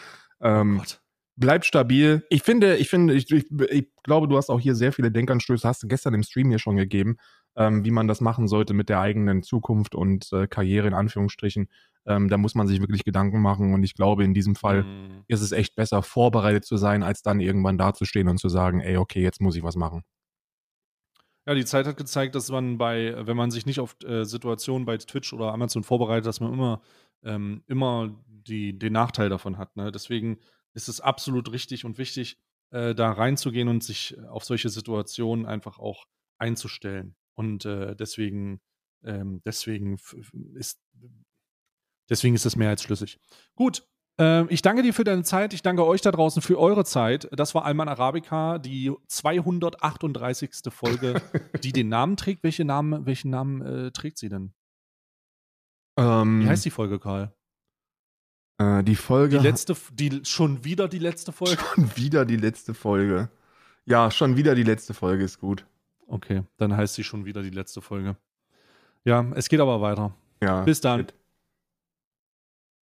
Ähm, Gott. bleibt stabil. Ich finde, ich finde, ich, ich, ich glaube, du hast auch hier sehr viele Denkanstöße, hast du gestern im Stream hier schon gegeben. Ähm, wie man das machen sollte mit der eigenen Zukunft und äh, Karriere in Anführungsstrichen. Ähm, da muss man sich wirklich Gedanken machen und ich glaube, in diesem Fall Mhm. ist es echt besser, vorbereitet zu sein, als dann irgendwann dazustehen und zu sagen, ey, okay, jetzt muss ich was machen. Ja, die Zeit hat gezeigt, dass man bei, wenn man sich nicht auf äh, Situationen bei Twitch oder Amazon vorbereitet, dass man immer, ähm, immer die, den Nachteil davon hat. Ne? Deswegen ist es absolut richtig und wichtig, äh, da reinzugehen und sich auf solche Situationen einfach auch einzustellen. Und äh, deswegen, ähm, deswegen ist, deswegen ist es mehr als schlüssig. Gut, ähm, ich danke dir für deine Zeit. Ich danke euch da draußen für eure Zeit. Das war Alman Arabica, die 238. Folge, die den Namen trägt. Welche Namen, welchen Namen äh, trägt sie denn? Ähm, Wie heißt die Folge, Karl? äh, die Folge Die letzte, die schon wieder die letzte Folge. Schon wieder die letzte Folge. Ja, schon wieder die letzte Folge ist gut. Okay, dann heißt sie schon wieder die letzte Folge. Ja, es geht aber weiter. Ja. Bis dann.